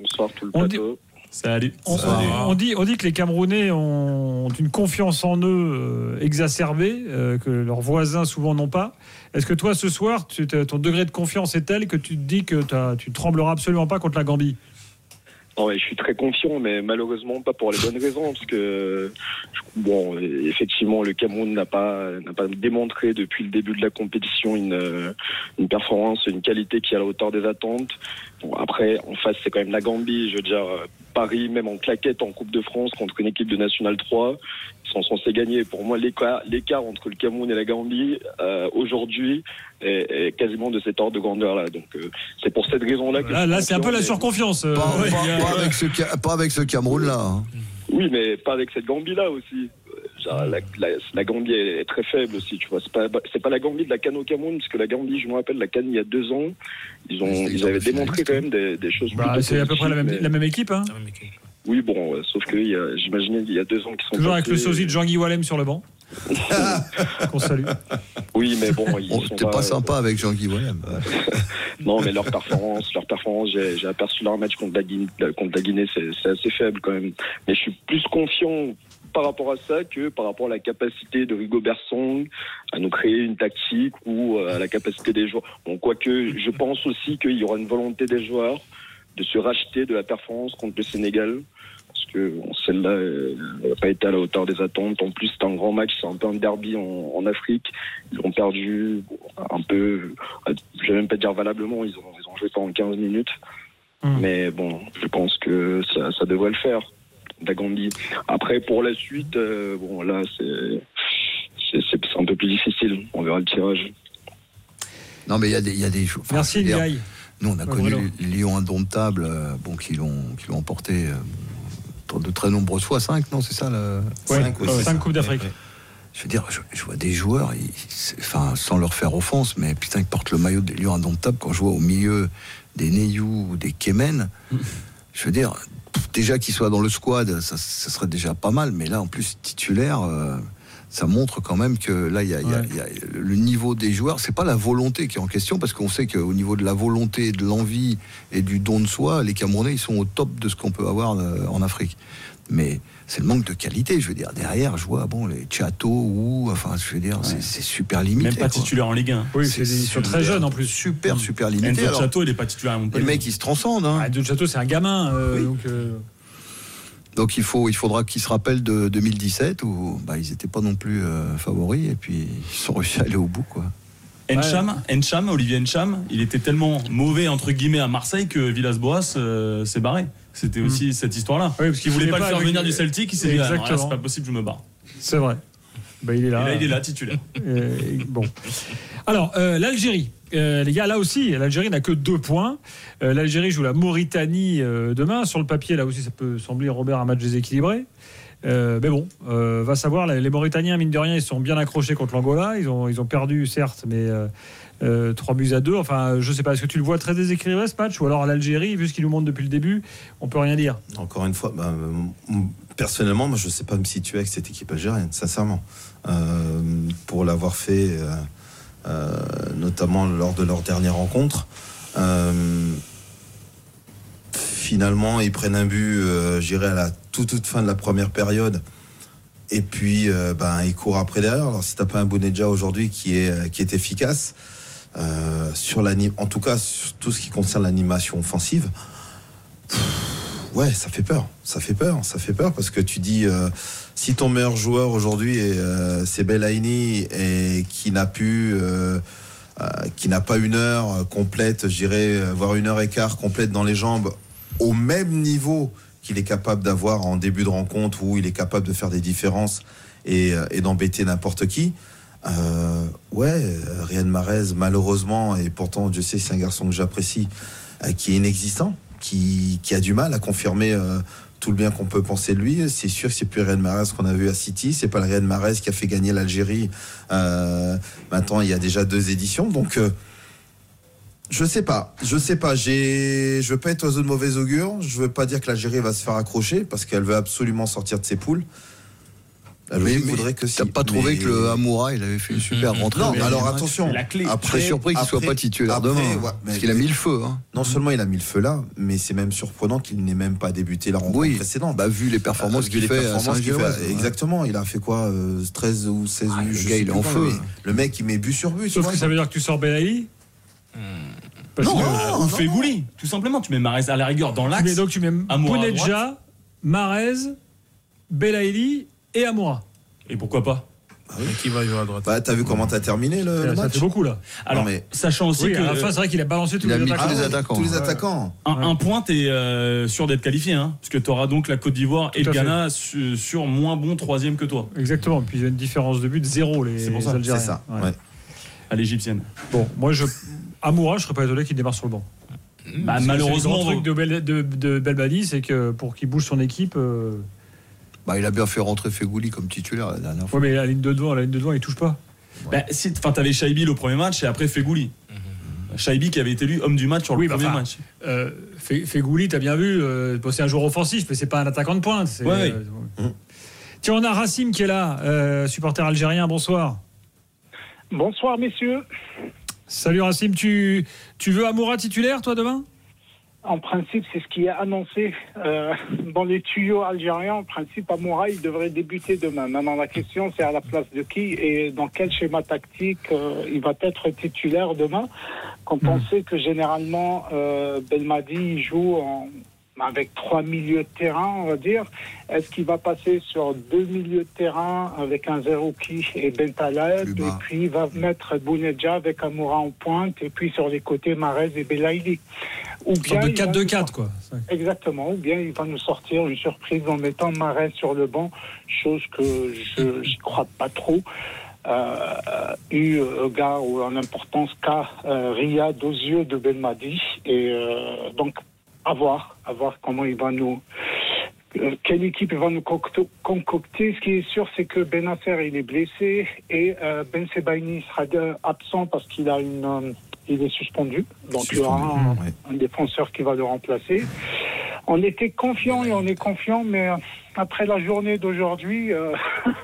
Bonsoir tout le On dit- plateau. Salut. On, dit, on dit que les Camerounais ont une confiance en eux euh, exacerbée, euh, que leurs voisins souvent n'ont pas. Est-ce que toi, ce soir, tu- ton degré de confiance est tel que tu te dis que tu ne trembleras absolument pas contre la Gambie? Je suis très confiant, mais malheureusement pas pour les bonnes raisons, parce que bon, effectivement, le Cameroun n'a pas n'a pas démontré depuis le début de la compétition une une performance, une qualité qui est à la hauteur des attentes. Bon, après, en face, c'est quand même la Gambie. Je veux dire, euh, Paris, même en claquette en Coupe de France contre une équipe de National 3, ils sont censés gagner. Pour moi, l'écart l'écart entre le Cameroun et la Gambie euh, aujourd'hui est, est quasiment de cet ordre de grandeur-là. Donc, euh, c'est pour cette raison-là que Là, là c'est un peu la surconfiance. euh, Pas, ouais, pas- il y a- pas avec ce, Ca- pas avec ce Cameroun-là. hein. Oui, mais pas avec cette Gambie-là aussi. Genre, la, la- la Gambie est, très faible aussi, tu vois. C'est pas, c'est pas la Gambie de la Cannes au Cameroun, parce que la Gambie, je me rappelle, la Cannes il y a deux ans, ils ont, ils avaient démontré quand même des, des choses. Bah, c'est à peu près la même, positives, la même équipe. Hein. Oui, bon, euh, sauf que il j'imaginais qu'il y a deux ans qu'ils sont. Toujours avec le sosie de Jean-Guy Wallem sur le banc. Qu'on salue. Oui, mais bon, ils Oh, sont T'es pas sympa avec Jean-Guy William. Non, mais leur performance, leur performance, j'ai aperçu leur match contre la Guinée, contre la Guinée, c'est assez faible quand même. Mais je suis plus confiant par rapport à ça que par rapport à la capacité de Rigobert Song à nous créer une tactique ou euh, à la capacité des joueurs. Bon, quoique, je pense aussi qu'il y aura une volonté des joueurs de se racheter de la performance contre le Sénégal. Parce que bon, celle-là n'a pas été à la hauteur des attentes. En plus, c'est un grand match, c'est un peu un derby en, en Afrique. Ils ont perdu un peu, euh, je vais même pas dire valablement, ils ont, ils ont joué pendant 15 minutes. Mais bon, je pense que ça, ça devrait le faire, la Gambie. Après, pour la suite, euh, bon, là, c'est un peu plus difficile. On verra le tirage. Non, mais il y a des, il y a des enfin, Merci, Ndiaye. Nous, on a connu Bruno. les Lions indomptables, euh, bon, qui l'ont, qui l'ont emporté euh, de très nombreuses fois. 5, non, c'est ça le... Ouais, Cinq, ouais, c'est cinq ça. Coupes d'Afrique. Je veux dire, je, je vois des joueurs, ils- enfin, sans leur faire offense, mais putain, ils portent le maillot des Lions indomptables. Quand je vois au milieu des Neyou ou des Kemen, je veux dire, pff, déjà qu'ils soient dans le squad, ça, ça serait déjà pas mal. Mais là, en plus, titulaire, euh, ça montre quand même que là, il y a, il y a- il y a le niveau des joueurs. C'est pas la volonté qui est en question, parce qu'on sait qu'au niveau de la volonté, de l'envie et du don de soi, les Camerounais, ils sont au top de ce qu'on peut avoir euh, en Afrique. Mais c'est le manque de qualité, je veux dire. Derrière, je vois, bon, les Chateau ou, enfin, je veux dire, c'est- c'est super limité. Même pas quoi. titulaire en Ligue 1. Oui, c'est des- ils sont très jeunes en plus. Super, super limité. Chateau, il est pas titulaire à le mec, il se transcende. Hein. Ah, Chateau, c'est un gamin. euh, donc, euh, Donc il, faut, il faudra qu'ils se rappellent de 2017 où bah, ils n'étaient pas non plus euh, favoris et puis ils sont réussis à aller au bout. Quoi. Encham, Encham, Olivier Encham, il était tellement mauvais entre guillemets à Marseille que Villas-Boas euh, s'est barré. C'était aussi cette histoire-là. Hmm. Oui, parce qu'il il voulait voulait pas, pas le faire venir du Celtic, il s'est dit ah, c'est pas possible, je me barre. c'est vrai. Bah, il est là. Et là, il est là, titulaire. Euh, bon. Alors, euh, l'Algérie. Euh, les gars, là aussi, l'Algérie n'a que deux points. Euh, L'Algérie joue la Mauritanie euh, demain. Sur le papier, là aussi, ça peut sembler, Robert, un match déséquilibré. Euh, mais bon, euh, va savoir. Les les Mauritaniens, mine de rien, ils sont bien accrochés contre l'Angola. Ils ont, ils ont perdu, certes, mais euh, euh, 3 buts à 2. Enfin, je sais pas, est-ce que tu le vois très déséquilibré ce match? Ou alors l'Algérie, vu ce qu'il nous montre depuis le début, on peut rien dire. Encore une fois, bah, m- personnellement, moi, je ne sais pas me situer avec cette équipe algérienne, sincèrement. Euh, pour l'avoir fait, euh, euh, notamment lors de leur dernière rencontre. Finalement, ils prennent un but, j'irai à la toute, toute fin de la première période. Et puis, ben, ils courent après derrière. Alors, si t'as pas un Bounedja aujourd'hui qui est, efficace, sur en tout cas, sur tout ce qui concerne l'animation offensive, Ouais, ça fait peur. Ça fait peur. Ça fait peur parce que tu dis euh, si ton meilleur joueur aujourd'hui euh, c'est Belaïni et qui n'a pu, euh, qui n'a pas une heure complète, euh, voire une heure et quart complète dans les jambes, au même niveau qu'il est capable d'avoir en début de rencontre où il est capable de faire des différences et, d'embêter n'importe qui. Ouais, Riyad Mahrez, malheureusement, et pourtant, je sais, c'est un garçon que j'apprécie, qui est inexistant, qui, a du mal à confirmer euh, tout le bien qu'on peut penser de lui. C'est sûr que c'est plus Riyad Mahrez qu'on a vu à City, c'est pas le Riyad Mahrez qui a fait gagner l'Algérie. euh, maintenant, il y a déjà deux éditions, donc. euh, je sais pas, je sais pas. Je veux pas être oiseau de mauvais augure. Je veux pas dire que l'Algérie va se faire accrocher parce qu'elle veut absolument sortir de ses poules. La Mais- logique mais voudrait que si. T'as pas trouvé mais- que le Amoura, il avait fait une super rentrée Non, mais alors attention. Après, très surpris qu'il soit après- pas titulaire après, demain. ouais, parce mais- qu'il a mis le feu. Hein. Non seulement il a mis le feu là, mais c'est même surprenant qu'il n'ait même pas débuté la rencontre Oui, précédente. bah, vu les performances qu'il fait performances Saint-Gilloise, fait. ouais. Exactement, il a fait quoi euh, 13 ou 16 Ah, le gars, il est en feu. mais Le mec, il met but sur but. Sauf que ça veut dire que tu sors Belaïli Parce non, que- ou Fegouli, tout simplement. Tu mets Mahrez à la rigueur dans l'axe. mets donc tu mets Bounedja, Marez, Belaïli et Amoura. Et pourquoi pas Mais qui va jouer à droite Bah, t'as vu comment t'as terminé le, le Ça match fait beaucoup là. Alors, mais- sachant aussi Oui, que à la fin, c'est vrai qu'il a balancé tous a les attaquants. tous les ouais, attaquants. Tous les Ouais. attaquants. un, Ouais. un point, t'es euh, sûr d'être qualifié, hein, parce que t'auras donc la Côte d'Ivoire et le à Ghana su- sur moins bon troisième que toi, Exactement. Puis il y a une différence de but de zéro, les, C'est pour ça, les Algériens. C'est ça. Ouais. ouais. à l'égyptienne. Bon, moi, je. Amoura, je serais pas étonné qu'il démarre sur le banc. Bah, malheureusement, le truc de, Bel, de, de Belbadi, c'est que pour qu'il bouge son équipe. euh, Bah, il a bien fait rentrer Fegouli comme titulaire la dernière fois. Ouais, mais la ligne de devant, la ligne de devant, il touche pas. bah, si, enfin, t'avais Shaibi le premier match et après Fegouli. Shaibi qui avait été élu homme du match sur le Oui, bah, premier enfin, match. Euh, Fe- Fegouli, t'as bien vu, euh, bon, c'est un joueur offensif, mais c'est pas un attaquant de pointe. c'est- Ouais, euh, Tiens, on a Racim qui est là, euh, supporter algérien, bonsoir. Bonsoir, messieurs. Salut Racim, tu, tu veux Amoura titulaire, toi, demain? En principe, c'est ce qui est annoncé euh, dans les tuyaux algériens. En principe, Amoura, il devrait débuter demain. Maintenant, la question, c'est à la place de qui et dans quel schéma tactique euh, il va être titulaire demain. Quand on sait que généralement, euh, Belmadi joue en- avec trois milieux de terrain, on va dire. Est-ce qu'il va passer sur deux milieux de terrain avec un Zerouki et Bentaleb? Et puis il va mettre Bounedja avec Amoura en pointe et puis sur les côtés Marez et Belaïli Ou sorte de il va nous 4-2-4, quoi. Exactement, ou bien il va nous sortir une surprise en mettant Marais sur le banc, chose que je n'y crois pas trop. Euh, eu égard ou en importance qu'a euh, Riyad aux yeux de Belmadi. Et euh, donc, à voir, à voir comment il va nous. euh, quelle équipe il va nous concocter Ce qui est sûr, c'est que Benasser il est blessé et euh, Ben Sebaini sera absent parce qu'il a une, euh, il est suspendu. Donc il y aura un, un défenseur qui va le remplacer. On était confiant et on est confiant, mais après la journée d'aujourd'hui, euh,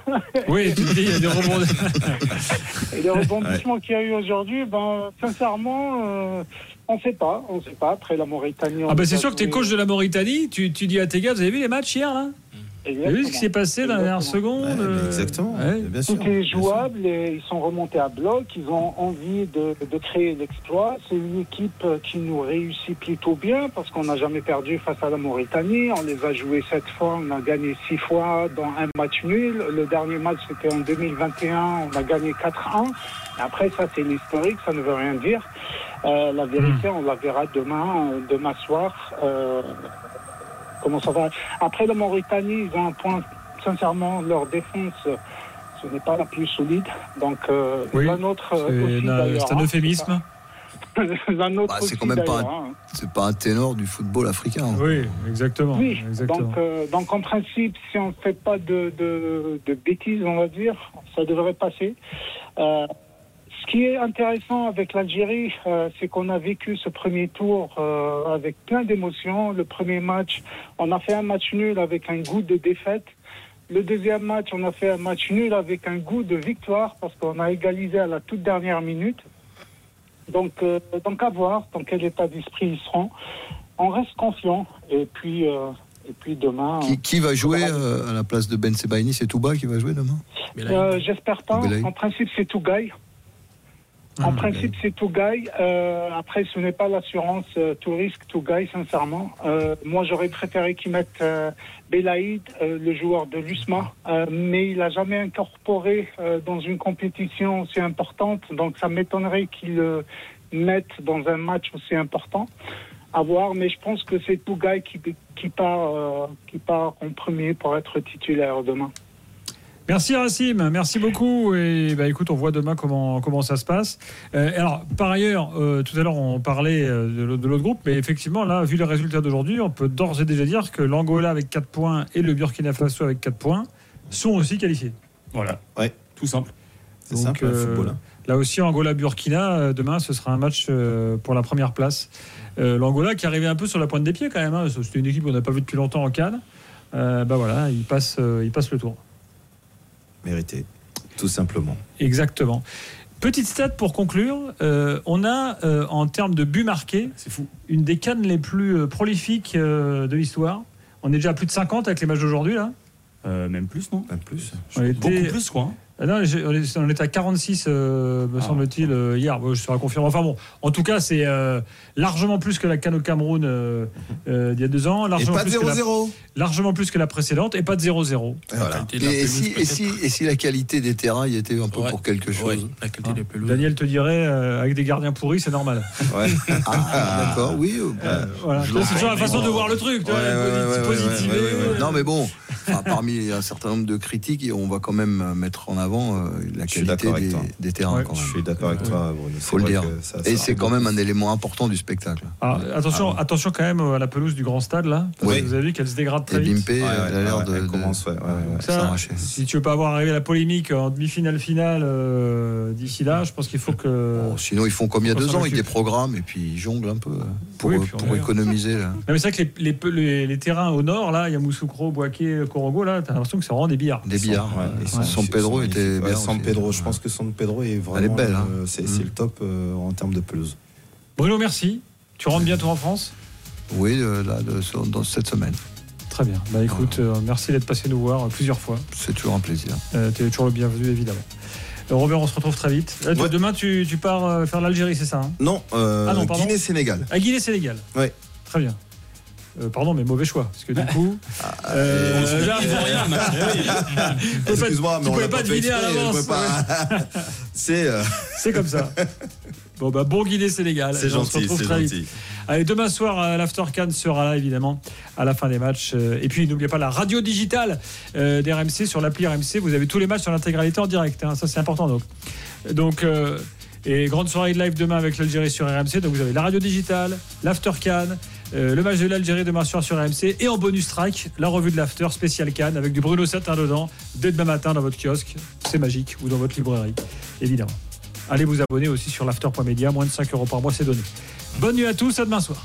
Oui, tu te dis, il y a des rebondis. et les rebondissements qu'il y a eu aujourd'hui, ben, sincèrement, euh, on ne sait pas. On sait pas. Après la Mauritanie. Ah bah les c'est sûr que t'es joués- coach de la Mauritanie, tu, tu dis à tes gars, vous avez vu les matchs hier là? Vous avez vu ce qui s'est passé dans la dernière seconde euh, Exactement, ouais. bien sûr. Tout est jouable et ils sont remontés à bloc. Ils ont envie de, de créer l'exploit. C'est une équipe qui nous réussit plutôt bien parce qu'on n'a jamais perdu face à la Mauritanie. On les a joués sept fois, on a gagné six fois dans un match nul. Le dernier match c'était en 2021, on a gagné 4-1. Après ça c'est l'historique, ça ne veut rien dire. Euh, la vérité, on la verra demain, euh, demain soir. Euh, comment ça va Après la Mauritanie, ils ont un point. Sincèrement, leur défense, ce n'est pas la plus solide. Donc, euh, Oui, la nôtre c'est aussi, un hein, euphémisme. la nôtre Bah, c'est quand même pas un, hein. c'est pas un ténor du football africain. Oui, exactement. Oui, exactement. donc, euh, donc en principe, si on ne fait pas de, de, de bêtises, on va dire, ça devrait passer. Euh, ce qui est intéressant avec l'Algérie, euh, c'est qu'on a vécu ce premier tour euh, avec plein d'émotions. Le premier match, on a fait un match nul avec un goût de défaite. Le deuxième match, on a fait un match nul avec un goût de victoire parce qu'on a égalisé à la toute dernière minute. Donc, euh, donc à voir dans quel état d'esprit ils seront. On reste confiant. Et puis, euh, et puis demain. Qui, qui va jouer euh, à la place de Ben Sebaini? C'est Touba qui va jouer demain? Euh, J'espère pas. Belaï. En principe, c'est tout En principe, c'est tout gaille. Euh, après, ce n'est pas l'assurance euh, tout risque, tout gaille, sincèrement. Euh, moi, j'aurais préféré qu'ils mettent euh, Belaïd, euh, le joueur de l'USMA, euh, mais il n'a jamais incorporé euh, dans une compétition aussi importante. Donc, ça m'étonnerait qu'il le mette dans un match aussi important. À voir, mais je pense que c'est tout qui, qui, part, euh, qui part en premier pour être titulaire demain. Merci Racim, merci beaucoup. Et bah, écoute, on voit demain comment, comment ça se passe. Euh, alors, par ailleurs, euh, tout à l'heure, on parlait euh, de l'autre groupe, mais effectivement, là, vu les résultats d'aujourd'hui, on peut d'ores et déjà dire que l'Angola avec 4 points et le Burkina Faso avec 4 points sont aussi qualifiés. Voilà. Ouais. Tout simple. C'est simple, le football. hein. Là aussi, Angola-Burkina, demain, ce sera un match pour la première place. L'Angola qui arrivait un peu sur la pointe des pieds quand même. hein. C'était une équipe qu'on n'a pas vue depuis longtemps en Cannes. Bah voilà, il passe, il passe le tour. Mérité, tout simplement. Exactement. Petite stat pour conclure, euh, on a euh, en termes de buts marqués, c'est une des cannes les plus euh, prolifiques de l'histoire. On est déjà à plus de 50 avec les matchs d'aujourd'hui là. Euh, même plus, non Même plus. On était- Beaucoup plus, quoi. Ah non, on était à 46, euh, me semble-t-il, euh, hier. Bon, je serai confirmé. Enfin bon, en tout cas, c'est euh, largement plus que la canne au Cameroun euh, euh, d'il y a deux ans. Largement pas de plus que la- 0-0. Largement plus que la précédente et pas de 0-0. Voilà. Et, et si, et, si, et si la qualité des terrains y était un peu pour quelque chose La qualité des pelouses. Daniel te dirait, euh, avec des gardiens pourris, c'est normal. Ouais. Ah, d'accord, oui. bah, Voilà. C'est toujours la façon de voir le truc. Ouais, ouais, ouais, ouais, ouais, ouais, ouais. Non, mais bon, enfin, parmi un certain nombre de critiques, on va quand même mettre en avant euh, la qualité des, terrains. Ouais, quand Je suis d'accord avec toi, Bruno. Faut le dire. que ça- Et c'est quand même un élément important du spectacle. Ah, attention, Ah attention quand même à la pelouse du grand stade là. Parce Oui. que Vous avez vu qu'elle se dégrade Et très vite. Bimpé, Ouais, elle a l'air ouais, de, elle de- commence, ouais, ouais, ouais. Donc ça, s'arracher. si tu veux pas avoir arrivé la polémique en demi-finale finale euh, d'ici là, je pense qu'il faut que. Bon, sinon, ils font comme il y a deux ans, avec des programmes, et puis ils jonglent un peu euh, pour, Oui, économiser. Là. Non, mais c'est vrai que les, les, les- les terrains au nord, là, Yamoussoukro, Boaké, Okorogo, là, t'as l'impression que c'est vraiment des billards. Des billards, Ouais, San Pedro était bien San. Pedro, je pense que San Pedro est vraiment. Elle est belle, hein. euh, c'est c'est Mm. le top euh, en termes de pelouse. Bruno, merci. Tu rentres bientôt en France? Oui, euh, là, de- sur- dans cette semaine. Très bien. Bah écoute, euh, merci d'être passé nous voir plusieurs fois. C'est toujours un plaisir. Euh, tu es toujours le bienvenu, évidemment. Robert, on se retrouve très vite. Là, tu- Ouais. Demain, tu, tu pars faire l'Algérie, c'est ça hein? Non, euh, Ah non. Guinée-Sénégal. À Guinée-Sénégal. Ouais. Très bien. Euh, pardon, mais mauvais choix. Parce que du coup. Ah, euh, euh, là, rien, pas- Excuse-moi, mais on l'a pas deviner à l'avance. pas- C'est. euh, C'est comme ça. Bon, bah, bon Guinée-Sénégal. C'est Et on se gentil, c'est gentil. vite. Allez, demain soir, l'After Can sera là, évidemment, à la fin des matchs. Et puis, n'oubliez pas la radio digitale euh, d'RMC sur l'appli RMC. Vous avez tous les matchs sur l'intégralité en direct. hein. Ça, c'est important. Donc, donc et grande soirée de live demain avec l'Algérie sur RMC. Donc, vous avez la radio digitale, l'After Can, euh, le match de l'Algérie demain soir sur RMC. Et en bonus track, la revue de l'After spécial Can avec du Bruno Satin dedans dès demain matin dans votre kiosque. C'est magique. Ou dans votre librairie, évidemment. Allez vous abonner aussi sur l'after.media, moins de 5 euros par mois, c'est donné. Bonne nuit à tous, à demain soir.